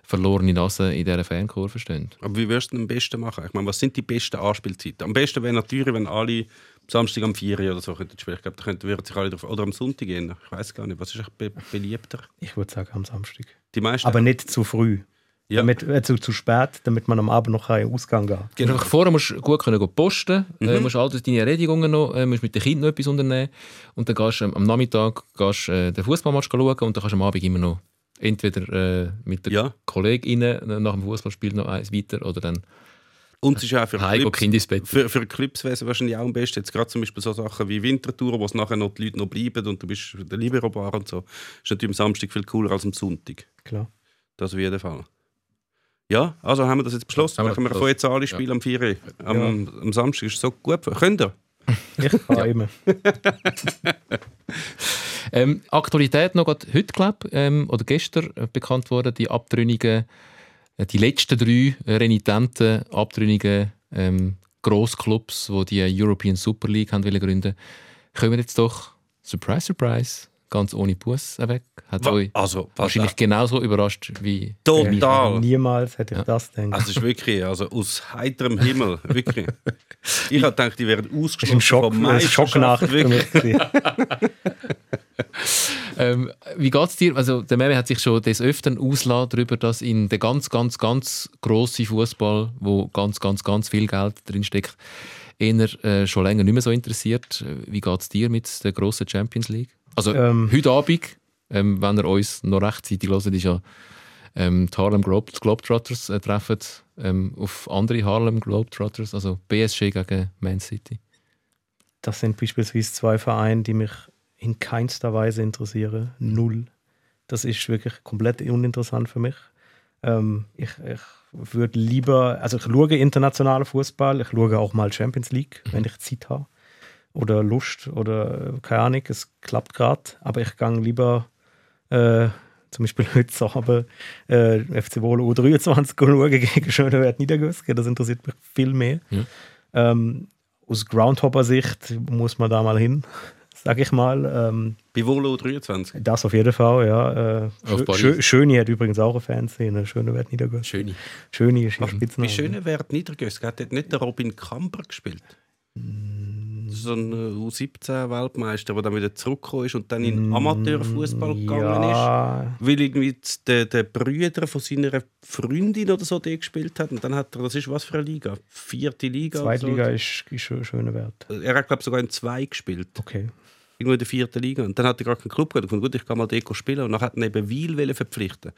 verlorene Nasen in dieser Fankurve stehen. Aber wie wirst du am besten machen? Ich meine, was sind die besten Anspielzeiten? Am besten wäre natürlich, wenn alle Samstag am 4 oder so könnten spielen. Ich glaube, da könnten sich alle drauf. Oder am Sonntag gehen. Ich weiß gar nicht. Was ist be beliebter? Ich würde sagen am Samstag. Die meisten? Aber nicht zu früh. Ja. Damit, äh, zu, zu spät, damit man am Abend noch einen Ausgang hat. Genau. Vorher musst du gut können posten, äh, mhm. äh, musst all deine Erledigungen noch, äh, musst mit den Kindern noch etwas unternehmen und dann gehst du am Nachmittag gehst, äh, den Fußballmatch schauen und dann kannst du am Abend immer noch entweder äh, mit den ja. KollegInnen nach dem Fußballspiel noch eins weiter oder dann und es ist auch für, Clubs, für, für Clubswesen wahrscheinlich auch am besten. Jetzt gerade zum Beispiel so Sachen wie Wintertouren, wo es nachher noch die Leute noch bleiben und du bist der Libero-Bar und so. ist natürlich am Samstag viel cooler als am Sonntag. Klar. Das auf jeden Fall. Ja, also haben wir das jetzt beschlossen. Haben wir Machen wir von jetzt alle Spiele am 4 Uhr. Am, am Samstag ist es so gut. Könnt ihr? Ich immer. Ähm, Aktualität noch gerade heute, glaube ähm, oder gestern äh, bekannt worden, die Abtrünnigen, äh, die letzten drei äh, renitenten, abtrünnigen ähm, Grossclubs, die die European Super League haben wollen gründen, kommen jetzt doch, surprise, surprise, ganz ohne Bus weg. Hat Wa- euch Also, wahrscheinlich genauso überrascht wie total. Niemals hätte ich das gedacht. Also, es ist wirklich also aus heiterem Himmel. Wirklich. Ich habe gedacht, die ein ausgeschlossen Schock, vom eine Schocknachricht für Wirklich. Ähm, wie geht es dir? Also, der Meme hat sich schon des Öfteren ausgelassen darüber, dass in der ganz, ganz, ganz grossen Fußball, wo ganz, ganz, ganz viel Geld drinsteckt, eher äh, schon länger nicht mehr so interessiert. Wie geht es dir mit der grossen Champions League? Also, Ähm. heute Abend, ähm, wenn ihr uns noch rechtzeitig hört, ist ja ähm, die Harlem Globe Globetrotters äh, treffen ähm, auf andere Harlem Globetrotters, also PSG gegen Man City. Das sind beispielsweise zwei Vereine, die mich in keinster Weise interessieren. Null. Das ist wirklich komplett uninteressant für mich. Ähm, ich, ich würde lieber, also ich schaue internationalen Fußball, ich schaue auch mal Champions League, wenn ich Zeit habe. Oder Lust oder äh, keine Ahnung, es klappt gerade. Aber ich gehe lieber äh, zum Beispiel heute Abend äh, FC Wohle U23 schauen gegen Schönewert Niedergöske. Das interessiert mich viel mehr. Ja. Ähm, aus Groundhopper-Sicht muss man da mal hin, sag ich mal. Ähm, Bei Volo 23. das auf jeden Fall, ja. Äh, Schö Schöni hat übrigens auch eine Fanszene. Schönewert Niedergöske. Schöne. Schöni ist ihr Wie Spitzname. schön wäre Niedergöske? Hat dort nicht der Robin Kamper gespielt? So ein äh, U17-Weltmeister, der dann wieder zurückgekommen ist und dann in Amateurfußball gegangen ist. ja, Weil irgendwie der, der Brüder von seiner Freundin oder so die gespielt hat. Und dann hat er, das ist was für eine Liga? Vierte Liga? oder Zweitliga so. ist, ist Schö- Schönewert. Er hat, glaube ich, sogar in zwei gespielt. Okay. Irgendwo in der vierten Liga. Und dann hat er gar keinen Club gehabt. Fand, gut, ich kann mal Deko spielen. Und dann hat er eben Wiel verpflichten.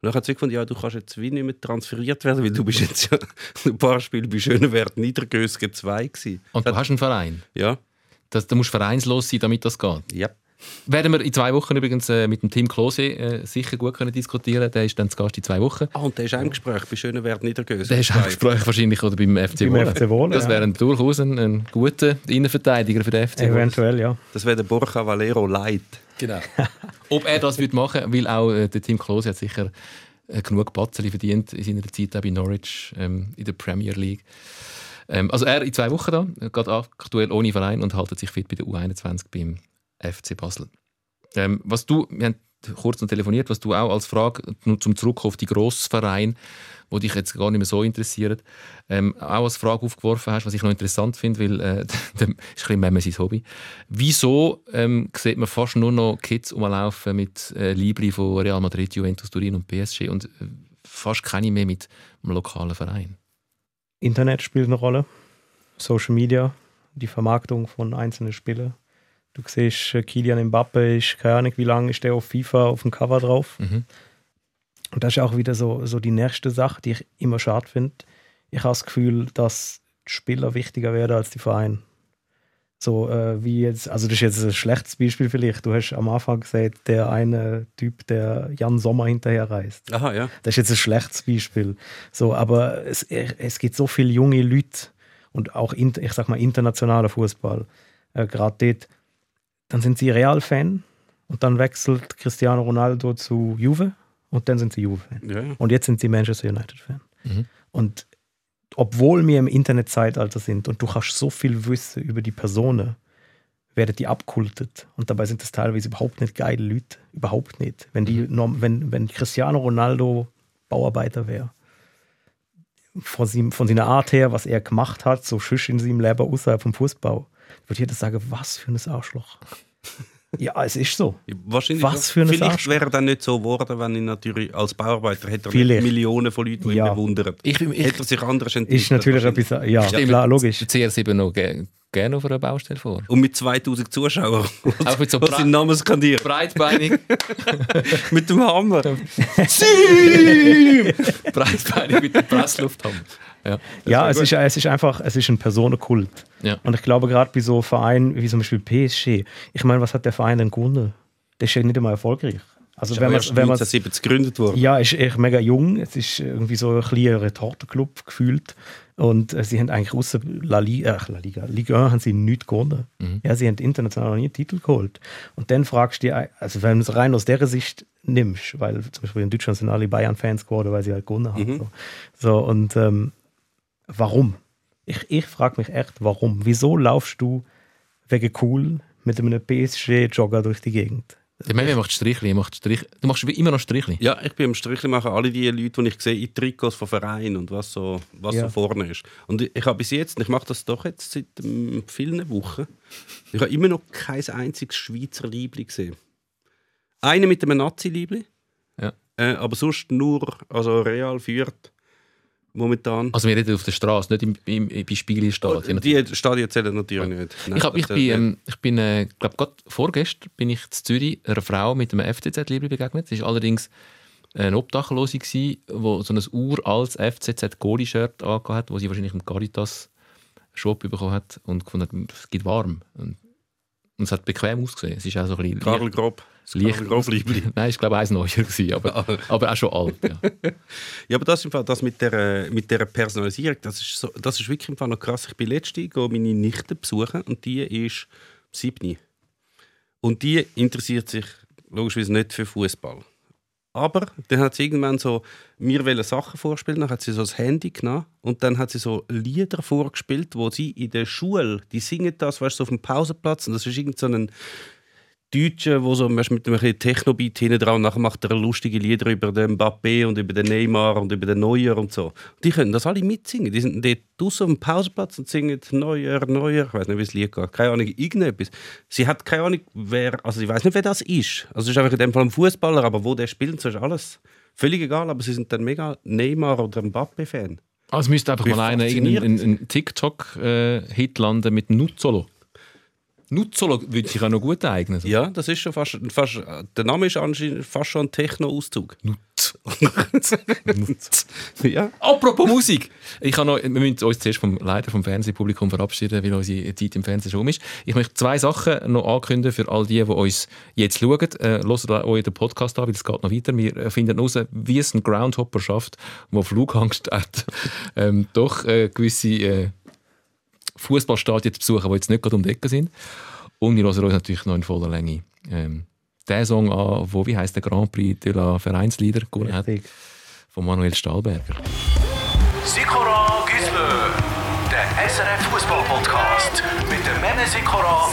Und dann hat sie gefunden, ja, du kannst jetzt wie nicht mehr transferiert werden, weil du bist jetzt ja ein paar Spiele bei Schönewert Niedergösge 2 gewesen. Und du hast einen Verein. Ja, Das, du musst vereinslos sein, damit das geht. ja. Werden wir in zwei Wochen übrigens äh, mit dem Tim Klose äh, sicher gut können diskutieren Der ist dann zu Gast in zwei Wochen. Ah, und der ist auch im Gespräch bei Schönewert Niedergösge. Der ist auch im Gespräch wahrscheinlich oder beim FC Beim Wohlen. FC Wohlen, Das ja. wäre ein durchaus ein, ein guter Innenverteidiger für den FC Wohlen. Eventuell, ja. Das wäre der Borja Valero Light. Genau. Ob er das wird machen weil auch äh, der Tim Klose hat sicher äh, genug Batzeli verdient in seiner Zeit auch bei Norwich ähm, in der Premier League. Ähm, also er in zwei Wochen da, äh, geht aktuell ohne Verein und haltet sich fit bei der U21 beim FC Basel. Ähm, was du, wir haben kurz noch telefoniert, was du auch als Frage nur zum Zurück auf die Grossvereine, wo dich jetzt gar nicht mehr so interessiert, ähm, auch als Frage aufgeworfen hast, was ich noch interessant finde, weil äh, ist ein bisschen mehr sein Hobby. Wieso ähm, sieht man fast nur noch Kids rumlaufen mit äh, Libri von Real Madrid, Juventus Turin und PSG und äh, fast keine mehr mit einem lokalen Verein? Internet spielt eine Rolle. Social Media, die Vermarktung von einzelnen Spielen. Du siehst, äh, Kilian Mbappe ist, keine Ahnung, wie lange ist der auf FIFA auf dem Cover drauf. Mhm. Und das ist auch wieder so, so die nächste Sache, die ich immer schade finde. Ich habe das Gefühl, dass die Spieler wichtiger werden als die Vereine. So äh, wie jetzt, also das ist jetzt ein schlechtes Beispiel vielleicht. Du hast am Anfang gesagt, der eine Typ, der Jan Sommer hinterher reist. Aha, ja. Das ist jetzt ein schlechtes Beispiel. So, aber es, es gibt so viele junge Leute und auch, in, ich sag mal, internationaler Fußball. Äh, Gerade dort, dann sind sie Real-Fan und dann wechselt Cristiano Ronaldo zu Juve und dann sind sie Juve-Fan. ja. ja. Und jetzt sind sie Manchester United-Fan. Mhm. Und obwohl wir im Internetzeitalter sind und du kannst so viel wissen über die Personen, werden die abkultet. Und dabei sind das teilweise überhaupt nicht geile Leute. Überhaupt nicht. Wenn, die, norm- wenn, wenn Cristiano Ronaldo Bauarbeiter wäre, von, seinem, von seiner Art her, was er gemacht hat, so schüsch in seinem Leben außerhalb vom Fußball, würde jeder sagen, was für ein Arschloch. ja, es ist so. Wahrscheinlich Was für ein Vielleicht Arschloch. wäre er dann nicht so geworden, wenn ihn natürlich als Bauarbeiter hätte Millionen von Leuten, die Ja. ihn bewundern. Ich, ich, hätte er sich anders entwickelt. Ist natürlich etwas, ja, klar, logisch. den CR7 noch ge gerne auf einer Baustelle vor. Und mit 2000 Zuschauern, Auch mit so was seinen Namen skandiert. breitbeinig, mit dem Hammer. breitbeinig mit der Pressluft haben. Ja. Ja, es ist, es ist einfach, es ist ein Personenkult. Ja. Und ich glaube, gerade bei so Vereinen wie zum Beispiel PSG, ich meine, was hat der Verein denn gewonnen? Der ist ja nicht einmal erfolgreich. Also wenn man, wenn man 1970 gegründet worden. ja, ist echt mega jung. Es ist irgendwie so ein kleiner Retortenclub gefühlt. Und äh, sie haben eigentlich außer La Liga, äh, La Liga, Liga 1 haben sie nichts gewonnen. Ja, sie haben international noch nie einen Titel geholt. Und dann fragst du dich, also wenn du es rein aus dieser Sicht nimmst, weil zum Beispiel in Deutschland sind alle Bayern-Fans geworden, weil sie halt gewonnen haben. So. so, und ähm, warum? Ich, ich frage mich echt, warum? Wieso laufst du wegen cool mit einem PSG-Jogger durch die Gegend? Der Memi macht Strichli, macht Strich, du machst immer noch Strichli. Ja, ich bin am Stricheln machen alle die Leute, die ich sehe, in Trikots von Vereinen und was so, was Ja. so vorne ist. Und ich, ich habe bis jetzt, und ich mache das doch jetzt seit ähm, vielen Wochen, ich habe immer noch kein einziges Schweizer Liebli gesehen. Eine mit einem Nazi-Liebli, Ja. äh, aber sonst nur, also Real führt momentan. Also wir reden auf der Straße, nicht im, im, im, bei Spiegelstadien. die Stadien zählen natürlich nicht. Nein, Ich, hab, ich bin, ähm, ich bin äh, glaube gerade vorgestern bin ich in Zürich einer Frau mit einem FCZ-Liebling begegnet. Sie war allerdings eine Obdachlose, die so ein uraltes FCZ-Goalie-Shirt angehabt hat, das sie wahrscheinlich im Caritas-Shop bekommen hat und gefunden hat, es gibt warm. Und, und es hat bequem ausgesehen. Es ist auch so ein bisschen Karl Grob. Licht-. Nein, ich glaube eins neuer gewesen, aber, aber auch schon alt. Ja. Ja, aber das, im Fall, das mit, der, äh, mit der Personalisierung, das ist, so, das ist wirklich im Fall noch krass. Ich bin letzte gehe meine Nichte besuchen und die ist sieben. Und die interessiert sich logischerweise nicht für Fußball. Aber dann hat sie irgendwann so mir wollen Sachen vorspielen, dann hat sie so das Handy genommen und dann hat sie so Lieder vorgespielt, wo sie in der Schule, die singen das, weißt du, so auf dem Pausenplatz und das ist irgend so ein Deutscher, wo so mit einem Techno-Beat hinten dran und nachher macht er lustige Lieder über den Mbappé und über den Neymar und über den Neuer und so. Die können das alle mitsingen. Die sind dort draußen auf dem Pausenplatz und singen Neuer, Neuer. Ich weiß nicht, wie das Lied geht. Keine Ahnung, irgendetwas. Sie hat keine Ahnung, wer, also ich weiß nicht, wer das ist. Also es ist einfach in dem Fall ein Fußballer, aber wo der spielt, so ist alles völlig egal. Aber sie sind dann mega Neymar oder Mbappé-Fan. Also müsste einfach mal einer einen TikTok-Hit landen mit Nuzzolo. Nuzzolo würde sich auch noch gut eignen. Ja, das ist schon fast, fast der Name ist anscheinend fast schon ein Techno-Auszug. Nutz. ja. Apropos Musik! Ich habe noch, wir müssen uns zuerst vom Leiter vom Fernsehpublikum verabschieden, weil unsere Zeit im Fernsehen schon um ist. Ich möchte zwei Sachen noch ankündigen für all die, die uns jetzt schauen. Äh, hört euch den Podcast an, weil es geht noch weiter. Wir finden heraus, wie es ein Groundhopper schafft, der Flugangst hat, ähm, doch äh, gewisse äh, Fußballstadien zu besuchen, die jetzt nicht gerade um die Ecke sind. Und wir hören uns natürlich noch in voller Länge ähm, den Song an, wo, wie heißt der Grand Prix de la Vereinslieder gewonnen hat, von Manuel Stahlberger. Sikora Gisler, der SRF Fußball Podcast mit dem Mene Sikora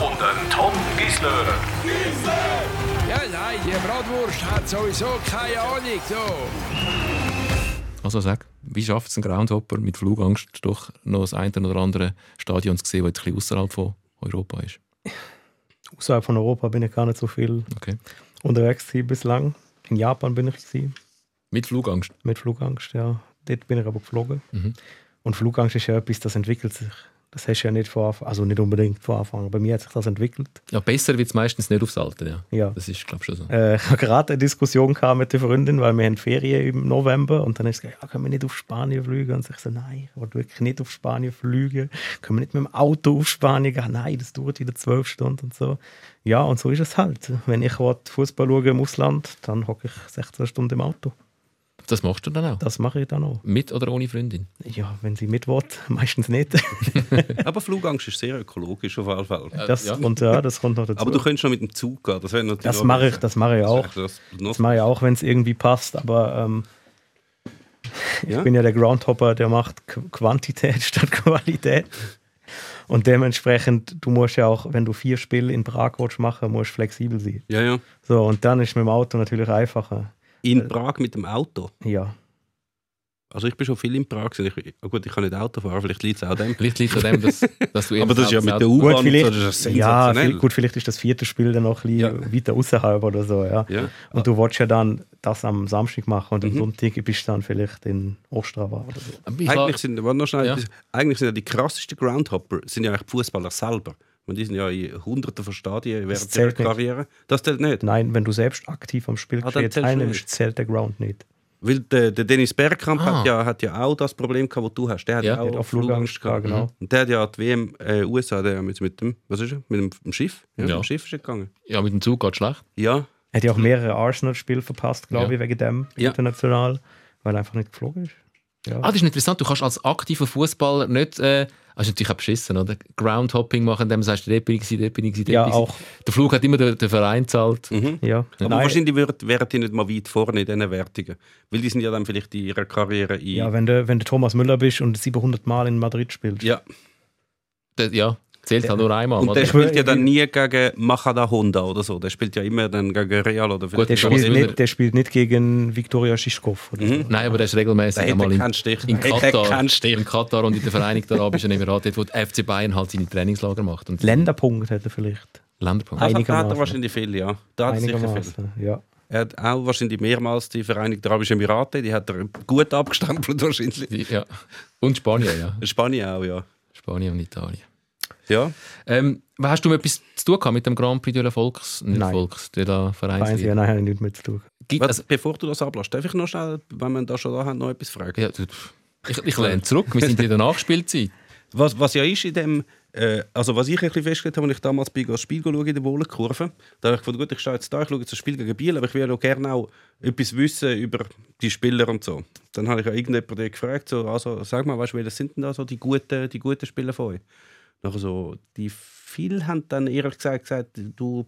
und dem Tom Gisler. Ja, nein, die Bratwurst hat sowieso keine Ahnung. So. Also sag, wie schafft es ein Groundhopper mit Flugangst doch noch das eine oder andere Stadion zu sehen, das ein bisschen außerhalb von Europa ist? Außerhalb von Europa bin ich gar nicht so viel Okay. unterwegs bislang. In Japan bin ich gewesen, Mit Flugangst. mit Flugangst, ja. Dort bin ich aber geflogen. Mhm. Und Flugangst ist ja etwas, das entwickelt sich. Das hast du ja nicht von Anfang, also nicht unbedingt von Anfang. an. Bei mir hat sich das entwickelt. Ja, besser wird es meistens nicht aufs Alter, ja. Ja. Das ist, glaube ich, schon so. Äh, ich habe gerade eine Diskussion gehabt mit der Freundin, weil wir haben Ferien im November und dann ist sie gesagt, ja, können wir nicht auf Spanien fliegen? Und ich so, nein, ich will wirklich nicht auf Spanien fliegen. Können wir nicht mit dem Auto auf Spanien gehen? Nein, das dauert wieder zwölf Stunden und so. Ja, und so ist es halt. Wenn ich Fußball schaue im Ausland, dann hocke ich 16 Stunden im Auto. Das machst du dann auch? Das mache ich dann auch. Mit oder ohne Freundin? Ja, wenn sie mit will, meistens nicht. Aber Flugangst ist sehr ökologisch auf jeden Fall. Das, ja. kommt, ja, das kommt noch dazu. Aber du könntest schon mit dem Zug gehen. Das, wäre natürlich das auch- mache ich, das mache ich auch. Das, Das mache ich auch, wenn es irgendwie passt, aber ähm, ich Ja? bin ja der Groundhopper, der macht Qu- Quantität statt Qualität. Und dementsprechend, du musst ja auch, wenn du vier Spiele in Prag machen, musst du flexibel sein. ja, ja. So, und dann ist mit dem Auto natürlich einfacher. In Prag mit dem Auto. Ja. Also ich bin schon viel in Prag. Ich, oh gut, ich kann nicht Auto fahren, vielleicht liegt es auch dem. Vielleicht liegt es dem, dass, dass du Aber das ist ja mit der Gut, U-Bahn so, vielleicht, das ist ja, viel, gut, vielleicht ist das vierte Spiel dann noch ein bisschen Ja. weiter außerhalb oder so, ja. Ja. Und du willst ja dann das am Samstag machen und am Mhm. Sonntag bist du dann vielleicht in Ostrava oder so. Ich Eigentlich sind, noch schnell, Ja. eigentlich sind ja die krassesten Groundhopper sind ja eigentlich die Fußballer selber. Und die sind ja in hunderten von Stadien während ihrer zählt nicht. Karriere. Das zählt nicht. Nein, wenn du selbst aktiv am Spiel Ah, teilnimmst, zählt der Ground nicht. Weil der, der Dennis Bergkamp Ah. hat, ja, hat ja auch das Problem gehabt, das du hast. Der hat Ja. auch, auch Flugangst gehabt, genau. Und der hat ja die WM äh, USA, der mit, mit dem, was ist er? Mit dem, dem Schiff? Ja, Ja. Mit dem Schiff ist er gegangen. ja, mit dem Zug geht schlecht. Ja, Er hat ja auch mehrere Arsenal-Spiele verpasst, glaube Ja. ich, wegen dem Ja. international, weil er einfach nicht geflogen ist. Ja. Ah, das ist interessant. Du kannst als aktiver Fußballer nicht. Äh, das ist natürlich auch beschissen, oder? Groundhopping machen, indem du sagst, dort bin ich, dort bin ich, dort Ja, bin ich. auch. Der Flug hat immer den, den Verein zahlt. Mhm. Ja. Aber Nein, wahrscheinlich wären die nicht mal weit vorne in diesen Wertungen. Weil die sind ja dann vielleicht in ihrer Karriere in. ja, wenn du, wenn du Thomas Müller bist und 700 Mal in Madrid spielst. Ja. Der, ja, zählt halt nur einmal. Und oder? der spielt ja dann nie gegen Machada Honda oder so. Der spielt ja immer dann gegen Real oder Gut, Der spielt, nicht, der spielt nicht gegen Viktoria Schischkov. Oder so. Mhm. Nein, aber der ist regelmäßig einmal in, in Katar, in Katar und in den Vereinigten Arabischen Emiraten, wo der FC Bayern halt seine Trainingslager macht. Und Länderpunkt hat er vielleicht. Länderpunkt. Das hat- da hat einigermaßen. er wahrscheinlich viel, ja. Da hat er sicher viel. Ja. Er hat auch wahrscheinlich mehrmals die Vereinigten Arabischen Emirate, die hat er gut abgestempelt wahrscheinlich. Ja. Und Spanien, ja. Spanien auch, ja. Spanien und Italien. Ja, Ähm, hast du etwas zu tun gehabt mit dem Grand Prix de la Volks? Nicht Nein. Volks, de la Vereinsliga? ja, nein, habe ich nichts mit zu tun. Gibt, also, bevor du das ablässt, darf ich noch schnell, wenn man da schon da hat, noch etwas fragen? ja, ich, ich lehne zurück, wir sind in der Nachspielzeit. Was, was ja ist in dem, äh, also was ich ein bisschen festgestellt habe, als ich damals bin, das Spiel schaue in der Wohlenkurve, da habe ich gedacht, gut, ich stehe jetzt da, ich schaue jetzt das Spiel gegen Biel, aber ich will ja auch gerne auch etwas wissen über die Spieler und so. Dann habe ich ja irgendjemanden gefragt, so, also sag mal, weißt du, welche sind denn da so die guten, die guten Spieler von euch? Nachher so, die viele haben dann ehrlich gesagt, gesagt du,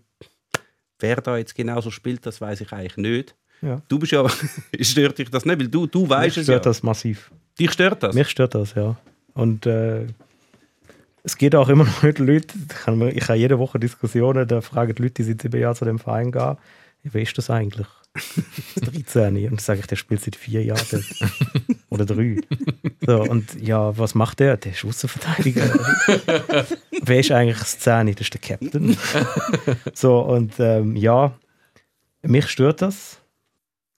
wer da jetzt genauso spielt, das weiß ich eigentlich nicht. Ja. Du bist ja, stört dich das nicht, weil du, du weißt Mich es ja. stört das massiv. Dich stört das? Mich stört das, ja. Und äh, es geht auch immer noch mit Leuten, ich habe ich habe jede Woche Diskussionen, da fragen die Leute, die seit sieben Jahren zu dem Verein gehen, wie ist das eigentlich? Das 13. Und dann sage ich, der spielt seit vier Jahren oder drei. So, und ja, was macht der? Der ist Außenverteidiger. Wer ist eigentlich das 10? Das ist der Captain. so, und ähm, ja, mich stört das,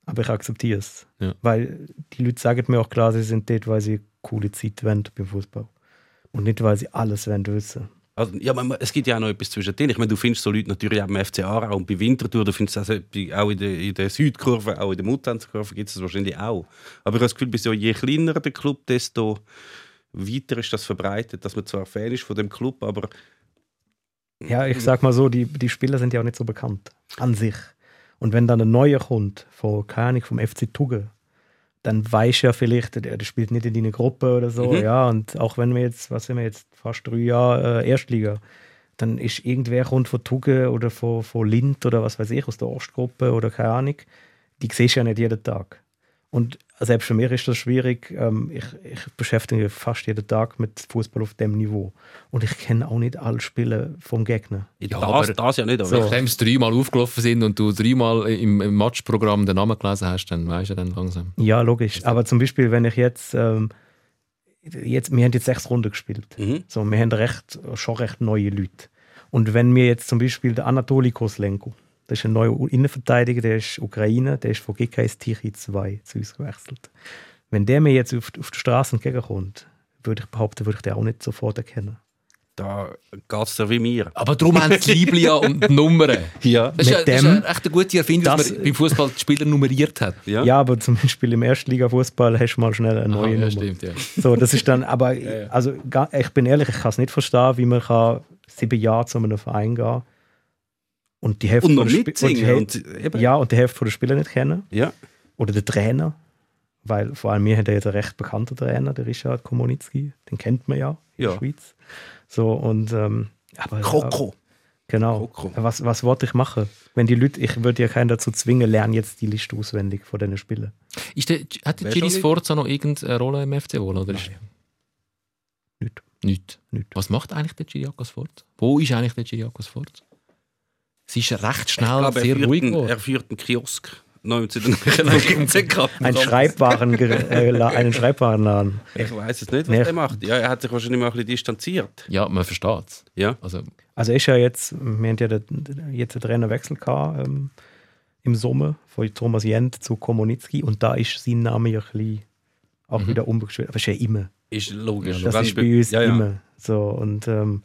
aber ich akzeptiere es. Ja. Weil die Leute sagen mir auch klar, sie sind dort, weil sie eine coole Zeit wollen beim Fußball. Und nicht, weil sie alles wollen wissen. Also, ja, es gibt ja auch noch etwas zwischendrin. Ich meine, du findest so Leute natürlich auch beim FC Aarau und bei Winterthur, du findest das auch in der, in der Südkurve, auch in der Muttanzkurve gibt es das wahrscheinlich auch. Aber ich habe das Gefühl, bis je kleiner der Club, desto weiter ist das verbreitet, dass man zwar Fan ist von dem Club, aber Ja, ich sag mal so, die, die Spieler sind ja auch nicht so bekannt an sich. Und wenn dann ein neuer kommt, von, keine vom FC Tugge, dann weiß ja vielleicht, der, der spielt nicht in deine Gruppe oder so, Mhm. ja. Und auch wenn wir jetzt, was sind wir jetzt, fast drei Jahre äh, Erstliga, dann ist irgendwer kommt von Tugge oder von, von Lind oder was weiß ich, aus der Ostgruppe oder keine Ahnung, die siehst du ja nicht jeden Tag. Und selbst für mich ist das schwierig. Ähm, ich, ich beschäftige mich fast jeden Tag mit Fußball auf dem Niveau. Und ich kenne auch nicht alle Spiele vom Gegner. das, aber- das ja nicht. Aber So. Nachdem sie dreimal aufgelaufen sind und du dreimal im, im Matchprogramm den Namen gelesen hast, dann weißt du dann langsam. Ja, logisch. Aber zum Beispiel, wenn ich jetzt, ähm, jetzt wir haben jetzt sechs Runden gespielt. Mhm. So, wir haben recht, schon recht neue Leute. Und wenn wir jetzt zum Beispiel der Anatoli Koslenko, das ist ein neuer Innenverteidiger, der ist Ukraine, der ist von GKS Tichy 2 zu uns gewechselt. Wenn der mir jetzt auf, auf der Straße entgegenkommt, würde ich behaupten, würde ich den auch nicht sofort erkennen. da geht es ja wie mir. Aber darum haben sie Liblia und die Nummern. Ja. Das ist, ja, dem- ja echt eine gute Erfindung, dass Das- man beim Fußball die Spieler nummeriert hat. Ja. Ja, aber zum Beispiel im Erstliga-Fußball hast du mal schnell eine Aha, neue ja, Nummer. stimmt, ja. So, das ist dann, aber also ich bin ehrlich, ich kann es nicht verstehen, wie man kann sieben Jahre zu einem Verein gehen und die Hälfte Und von der Spi- mitsingen. und die, Und, ja und die Hälfte von der Spieler nicht kennen ja. oder der Trainer, weil vor allem wir haben ja jetzt einen recht bekannten Trainer, der Richard Komunitzki, den kennt man ja in Ja. der Schweiz. So und ähm, aber Kroko. Genau. Kroko. Was, was wollte ich machen? Wenn die Leute, ich würde ja keinen dazu zwingen, lernen jetzt die Liste auswendig von diesen Spielen. Ist der, hat der schon Sforza noch irgendeine Rolle im FC wohl? Oder ist Nicht. nicht? Nicht. Was macht eigentlich der Giriakos Sforza? Wo ist eigentlich der Giriakos Sforza? Es ist recht schnell glaube, er, sehr führt ruhig einen, geworden. er führt einen Kiosk. Ein Schreibwaren, äh, einen Schreibwarenladen. Ich weiß es nicht, was er macht. Ja, er hat sich wahrscheinlich mal ein bisschen distanziert. Ja, man versteht es. Ja. Also, Also ist ja jetzt, wir haben ja den, jetzt einen Trainerwechsel gehabt, ähm, im Sommer von Thomas Jent zu Komunitzki und da ist sein Name ja ein bisschen auch Mhm. wieder umgestellt. Aber ist ja immer. Ist logisch. Das Wenn ist be- bei uns ja, ja. immer. So, und ähm,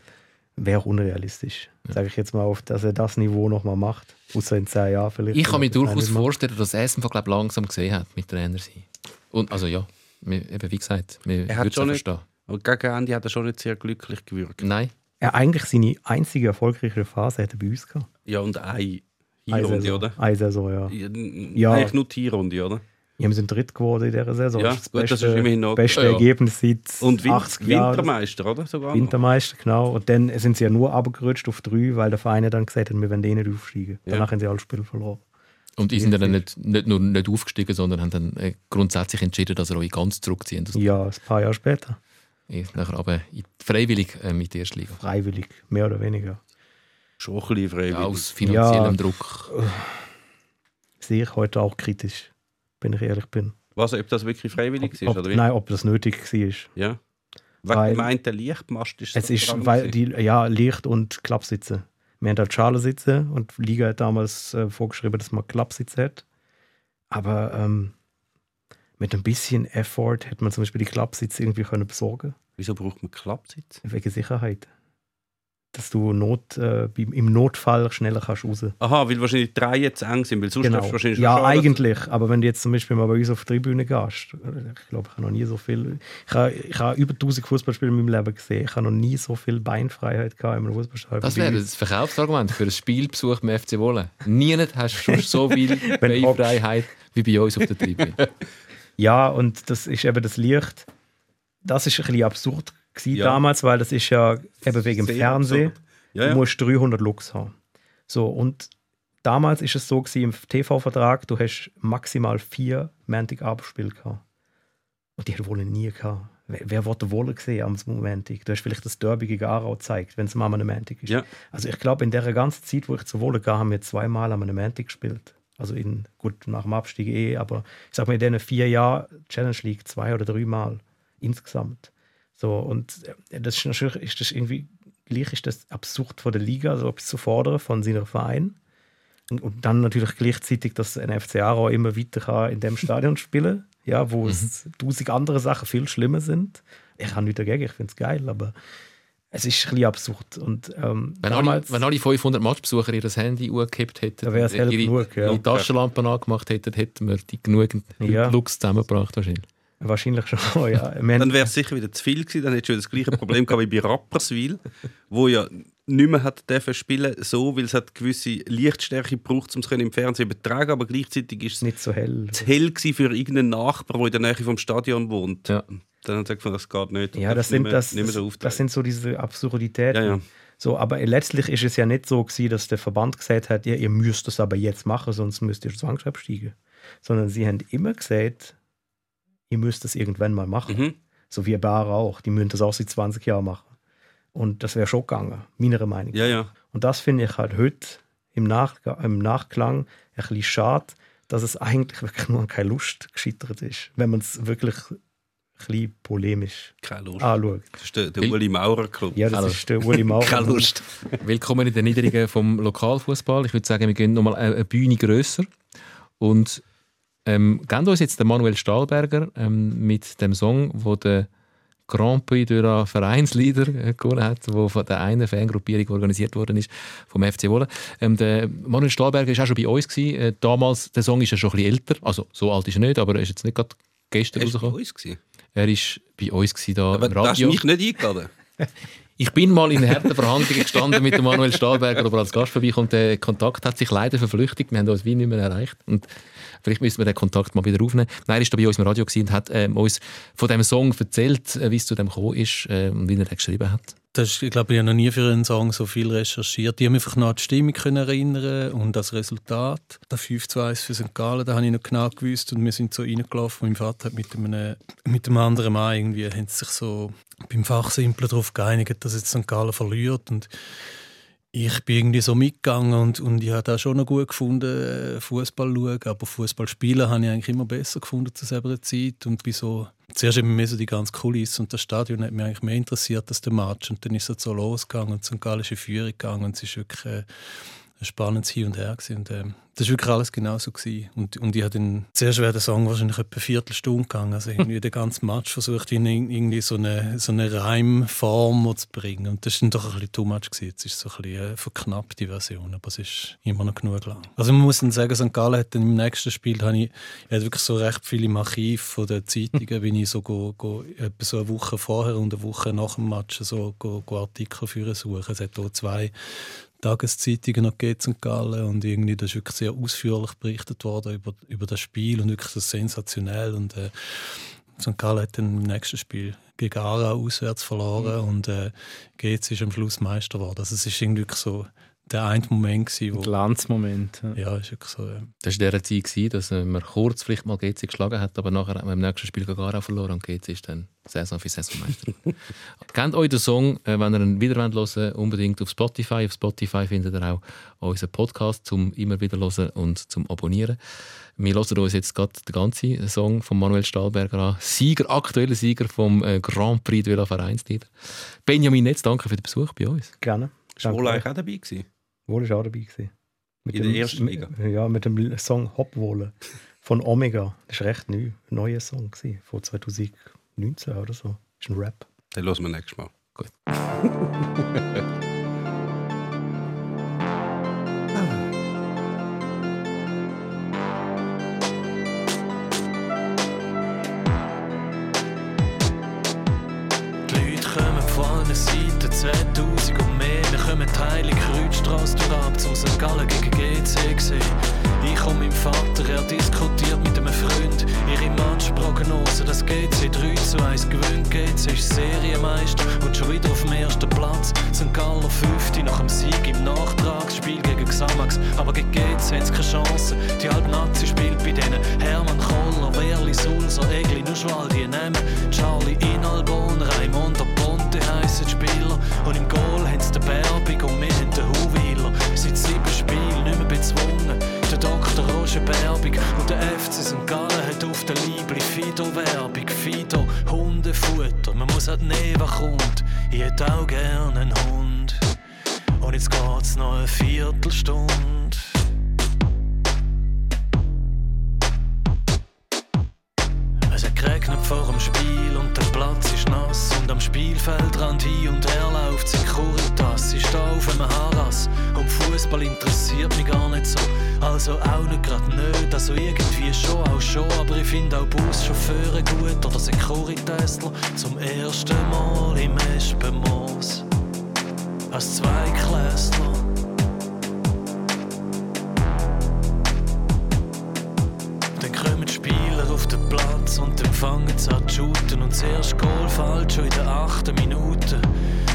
wäre unrealistisch, sage ich jetzt mal, auf, dass er das Niveau nochmal macht. Außer in zehn Jahren vielleicht. ich kann mir durchaus vorstellen, dass er es einfach glaub, langsam gesehen hat mit Trainer sein. Und also ja, eben wie gesagt, wir Er hat würden es schon nicht- verstehen. Und gegen Ende hat er schon nicht sehr glücklich gewirkt. Nein, Er eigentlich seine einzige erfolgreiche Phase hat er bei uns gehabt. Ja, und ein Hinrunde, oder? Eine Saison, ja. Ja, Ja. Eigentlich nur die Hinrunde, oder? Ja, wir sind dritt geworden in dieser Saison. Ja, das ist gut, das ist immerhin noch- beste Ja, ja. Ergebnis seit Und Win 80 Jahren. Wintermeister, oder? Sogar. Wintermeister, genau. Und dann sind sie ja nur abgerutscht auf drei, weil der Verein ja dann gesagt hat, wir wollen eh nicht aufsteigen. Ja. Danach haben sie alle Spiele verloren. Und die sind ja dann nicht, nicht nur nicht aufgestiegen, sondern haben dann äh, grundsätzlich entschieden, dass sie euch ganz zurückziehen. Das Ja, ein paar Jahre später. ist nachher aber in- freiwillig äh, mit der ersten Liga. Freiwillig, mehr oder weniger. Schon ein bisschen freiwillig. Ja, aus finanziellem Ja. Druck. Sehe ich heute auch kritisch, wenn ich ehrlich bin. Was, ob das wirklich freiwillig ist, ob, oder wie? nein, ob das nötig war. Ja. Weil- dem einen Lichtmast ist Es ist, weil die, ja, Licht- und Klappsitze. Wir haben halt Schalensitze und die Liga hat damals äh, vorgeschrieben, dass man Klappsitze hat. Aber ähm, mit ein bisschen Effort hätte man zum Beispiel die Klappsitze irgendwie können besorgen Wieso braucht man Klappsitz? Wegen Sicherheit. Dass du Not, äh, im Notfall schneller kannst raus. Aha, weil wahrscheinlich die Reihen zu eng sind, weil sonst Genau. du wahrscheinlich Ja, schon- eigentlich. Aber wenn du jetzt zum Beispiel mal bei uns auf die Tribüne gehst, ich glaube, ich habe noch nie so viel. Ich habe, ich habe über 1000 Fußballspiele in meinem Leben gesehen. Ich habe noch nie so viel Beinfreiheit gehabt in einem Fußballstadion. Das wäre das Verkaufsargument für ein Spielbesuch beim FC Wohlen. Niemand hast du schon so viel Beinfreiheit wie bei uns auf der Tribüne. Ja, und das ist eben das Licht. Das ist ein bisschen absurd Ja. damals, weil das ist ja eben wegen dem Fernsehen. absurd. Ja, Du ja. musst 300 Lux haben. So, und damals ist es so gewesen, im TV-Vertrag, du hast maximal vier Montagabendspiele gehabt. Und die hat wohl nie gehabt. Wer, wer wollte wohl gesehen am Montag? Du hast vielleicht das Derby gegen Aarau gezeigt, wenn es mal einem Montag ist. Ja. Also ich glaube, in der ganzen Zeit, wo ich zu Wohle gehe, haben wir zweimal an einem Montag gespielt. Also in, gut, nach dem Abstieg eh, aber ich sag mal, in diesen vier Jahren Challenge League zwei oder drei Mal insgesamt. So, und äh, das ist natürlich ist das irgendwie, gleich ist das absurd von der Liga, so etwas zu fordern von seinem Verein. Und, und dann natürlich gleichzeitig, dass ein FC Aarau immer weiter kann in dem Stadion spielen ja, wo es tausend andere Sachen viel schlimmer sind. Ich habe nichts dagegen, ich finde es geil, aber es ist ein bisschen absurd. Und ähm, Wenn alle, damals, wenn alle 500 Matchbesucher ihr Handy angekippt hätten, Da wär's hell ihre, genug, ja. ihre Taschenlampen angemacht hätten, hätten wir die genügend Ja. Lux zusammengebracht wahrscheinlich. Wahrscheinlich schon, ja. Dann wäre es sicher wieder zu viel gewesen. Dann hättest du das gleiche Problem gehabt wie bei Rapperswil, wo ja nicht mehr hat dürfen spielen so, weil es hat gewisse Lichtstärke braucht, um es können im Fernsehen zu übertragen, aber gleichzeitig ist es nicht so hell. zu hell gewesen für irgendeinen Nachbar, der in der Nähe vom Stadion wohnt. Ja. Dann hat er gesagt, das geht nicht. Ja, das sind, mehr, das, nicht mehr so das, sind so diese Absurditäten. Ja, ja. So, aber letztlich ist es ja nicht so gewesen, dass der Verband gesagt hat, ja, ihr müsst das aber jetzt machen, sonst müsst ihr zwangsabsteigen. Sondern sie haben immer gesagt, ihr müsst das irgendwann mal machen. Mhm. So wie Bar auch. Die müssen das auch seit 20 Jahren machen. Und das wäre schon gegangen, meiner Meinung nach. Ja, ja. Und das finde ich halt heute im, Nach im Nachklang ein bisschen schade, dass es eigentlich wirklich nur an keine Lust gescheitert ist, wenn man es wirklich ein bisschen polemisch Keine Lust. anschaut. Das ist der, der Uli Maurer Club. Ja, das Hallo. ist der Uli Maurer. Keine Lust. Willkommen in den Niederungen vom Lokalfußball. Ich würde sagen, wir gehen nochmal eine eine Bühne grösser und ähm, geben uns jetzt den Manuel Stahlberger ähm, mit dem Song, wo der Grand Prix de la Vereinslieder äh, gewonnen hat, wo von der einen Fangruppierung organisiert worden ist vom FC Wohlen. Ähm, der Manuel Stahlberger war auch schon bei uns gewesen. Äh, damals der Song ist ja schon ein bisschen älter, also so alt ist er nicht, aber er ist jetzt nicht gerade gestern rausgekommen. Er ist bei uns gewesen, da Aber im du hast Radio. mich nicht eingeladen. Ich bin mal in harten Verhandlungen gestanden mit dem Manuel Stahlberger, ob er als Gast vorbeikommt. Der Kontakt hat sich leider verflüchtigt. Wir haben uns wie nicht mehr erreicht. Und vielleicht müssen wir den Kontakt mal wieder aufnehmen. Nein, war da bei uns im Radio und hat ähm, uns von dem Song erzählt, äh, wie es zu dem gekommen ist äh, und wie er den geschrieben hat. Das ist, ich glaube, ich habe noch nie für einen Song so viel recherchiert. Ich habe mich einfach noch an die Stimmung können erinnern und das Resultat. Der 5 zu 1 für St. Gallen, da habe ich noch genau gewusst und wir sind so reingelaufen. Mein Vater hat mit einem, mit einem anderen Mann irgendwie, haben sich so beim Fachsimpler darauf geeinigt, dass jetzt St. Gallen verliert und ich bin irgendwie so mitgegangen und, und ich habe das schon noch gut gefunden, äh, Fußball schauen, aber Fußball spielen habe ich eigentlich immer besser gefunden zu selber Zeit. Und bin so zuerst eben mehr so die ganze Kulisse und das Stadion hat mich eigentlich mehr interessiert als der Match. Und dann ist es so losgegangen und St. Gallen ist Führung gegangen. Und es ist wirklich äh, ein spannendes Hin und Her und ähm, das war wirklich alles genau so gewesen. und, und ich habe dann wäre der Song wahrscheinlich etwa eine Viertelstunde gegangen, also irgendwie den ganzen Match versucht in irgendwie so eine, so eine Reimform zu bringen und das ist dann doch ein bisschen too much gewesen. Jetzt ist es so ein bisschen eine verknappte Version, aber es ist immer noch genug lang. Also man muss dann sagen, St. Gallen hat dann im nächsten Spiel, habe ich, ich wirklich so recht viele im Archiv von den Zeitungen, bin ich so, go, go, etwa so eine Woche vorher und eine Woche nach dem Match so go, go Artikel für suchen. Es hat auch zwei Tageszeitungen noch geht St. Gallen und irgendwie das ist wirklich sehr ausführlich berichtet worden über, über das Spiel und wirklich das sensationell und äh, St. Gallen hat dann im nächsten Spiel gegen Aarau auswärts verloren mhm. und äh, GC ist am Schluss Meister geworden. Also es ist irgendwie so der eine Moment gewesen, wo... Glanzmoment. Ja, ja ist wirklich so. Ja. Das war der Zeit, gewesen, dass äh, man kurz vielleicht mal GC geschlagen hat, aber nachher hat man im nächsten Spiel gegen Aarau verloren und GC ist dann Saison für Saisonmeister. Kennt euch den Song, äh, wenn ihr ihn wieder hören wollt, unbedingt auf Spotify. Auf Spotify findet ihr auch unseren Podcast zum immer wieder hören und zum Abonnieren. Wir hören uns jetzt gerade den ganzen Song von Manuel Stahlberger an. Sieger, aktueller Sieger vom äh, Grand Prix de la Vereinslieder. Benjamin Netz, danke für den Besuch bei uns. Gerne. Ist Wohl eigentlich auch dabei gewesen? Wohl ist auch dabei gewesen. Mit In dem, der ersten Liga? Ja, mit dem Song Hopwohle von Omega. Das ist recht neu. Ein neuer Song gewesen, von 2019 oder so. Das ist ein Rap. Den hören wir nächstes Mal. Gut. allen Seiten 2000 und mehr. Wir kommen die Heilige Kreuzstrasse durch ab zum St. Gallen gegen GC gesehen. Ich und mein Vater, er diskutiert mit einem Freund ihre Matchprognose. Das GC 3 zu 1 gewinnt. GC ist Serienmeister und schon wieder auf dem ersten Platz. St. Gallen 5. nach dem Sieg im Nachtragsspiel gegen Xamax. Aber gegen GC haben sie keine Chance. Die Halbnazi spielt bei denen Hermann Koller, Werli, Sulzer, Egli, Nuschwaldi, Nehmen, Charlie Inalbon, Raimund, Spieler. Und im Goal haben sie den Berbig und wir haben den Huwiler. Seit sieben Spielen nicht mehr bezwungen. Der Dr. Roger Berbig und der FC St. Gallen hat auf der Liebli Fido-Werbung. Fido, Hundefutter, man muss halt nehmen, was kommt. Ich hätte auch gerne einen Hund. Und jetzt geht's noch eine Viertelstunde. Vor dem Spiel und der Platz ist nass. Und am Spielfeldrand hin und her läuft Securitas. Ich stehe auf einem Harras und Fußball interessiert mich gar nicht so. Also auch nicht grad nicht, also irgendwie schon, auch schon. Aber ich finde auch Buschauffeure gut oder Securitäsler zum ersten Mal im Espenmoos. Als Zweiklässler. Platz und dann fangen sie an zu shooten. Und zuerst Goal fällt schon in der achten Minute.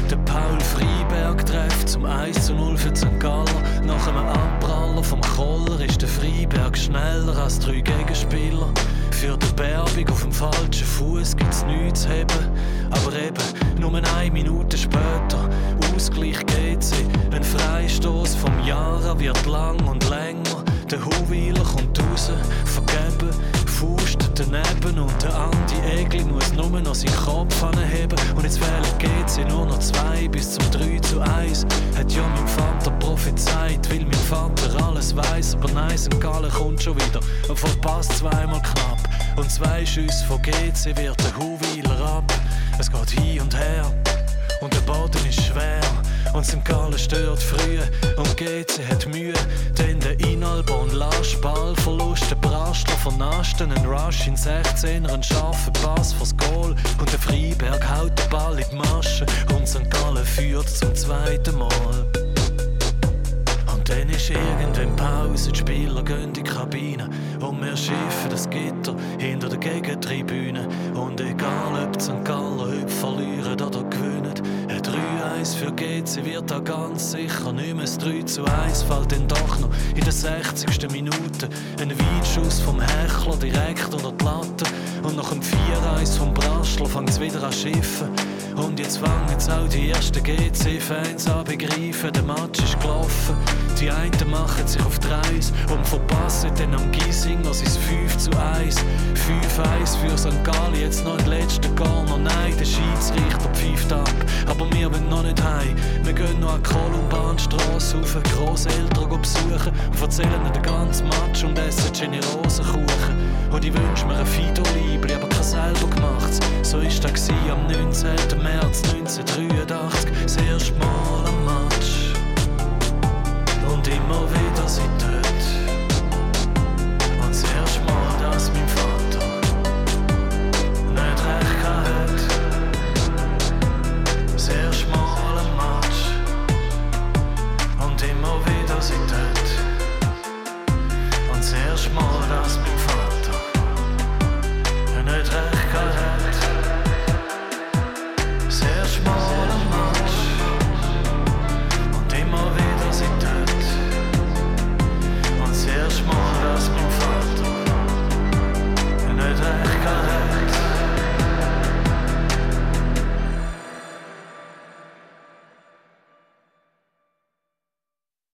Der Paul Freiberg trifft zum 1 zu 0 für St. Galler. Nach einem Abpraller vom Koller ist der Freiberg schneller als drei Gegenspieler. Für die Berbung auf dem falschen Fuß gibt's nichts zu haben. Aber eben, nur eine Minute später, Ausgleich GC. Ein Freistoß vom Jahre wird lang und länger. Der Huwiler kommt raus, vergeben, Faust daneben und der Andi Egli muss nur noch seinen Kopf anheben. Und jetzt wählen GC nur noch zwei bis zum 3 zu 1. Hat ja mein Vater prophezeit, weil mein Vater alles weiß. Aber nein, St. Gallen kommt schon wieder und verpasst zweimal knapp. Und zwei Schüsse von GC wird der Huwiler ab. Es geht hin und her und der Boden ist schwer. Und St. Gallen stört früh und GC hat Mühe. Denn der Inalbon Lasch Ballverlust, der Brastler vernaschen, ein Rush in 16er, ein scharfer Pass fürs Goal. Und der Freiberg haut den Ball in die Masche und St. Gallen führt zum zweiten Mal. Und dann ist irgendwann Pause, die Spieler gehen in die Kabine und wir schiffen das Gitter hinter der Gegentribüne. Und egal ob St. Gallen heute verlieren oder gewinnen, ein 3-1 für GC wird da ganz sicher nicht mehr. Das 3 zu 1 fällt dann doch noch in der 60. Minute. Ein Weitschuss vom Hechler direkt unter die Latte. Und nach dem 4-1 vom Brastler fängt es wieder an schiffen. Und jetzt fangen jetzt auch die ersten GC-Fans an begreifen, der Match ist gelaufen. Die einen machen sich auf die Reise und verpassen dann am Giesinger sein 5 zu 1. 5-1 für St. Gallen, jetzt noch den letzten Corner. Nein, der Schiedsrichter pfeift ab, aber wir wollen noch nicht heim. Wir gehen noch an die Kolumbanstrasse auf, Grosseltern besuchen und erzählen den ganzen Match und essen Generosenkuchen. Und ich wünsch mir ein Fido-Liebli, aber kein selber gemacht. So ist das am 19. März 1983, das erste Mal am Match. Und immer wieder sind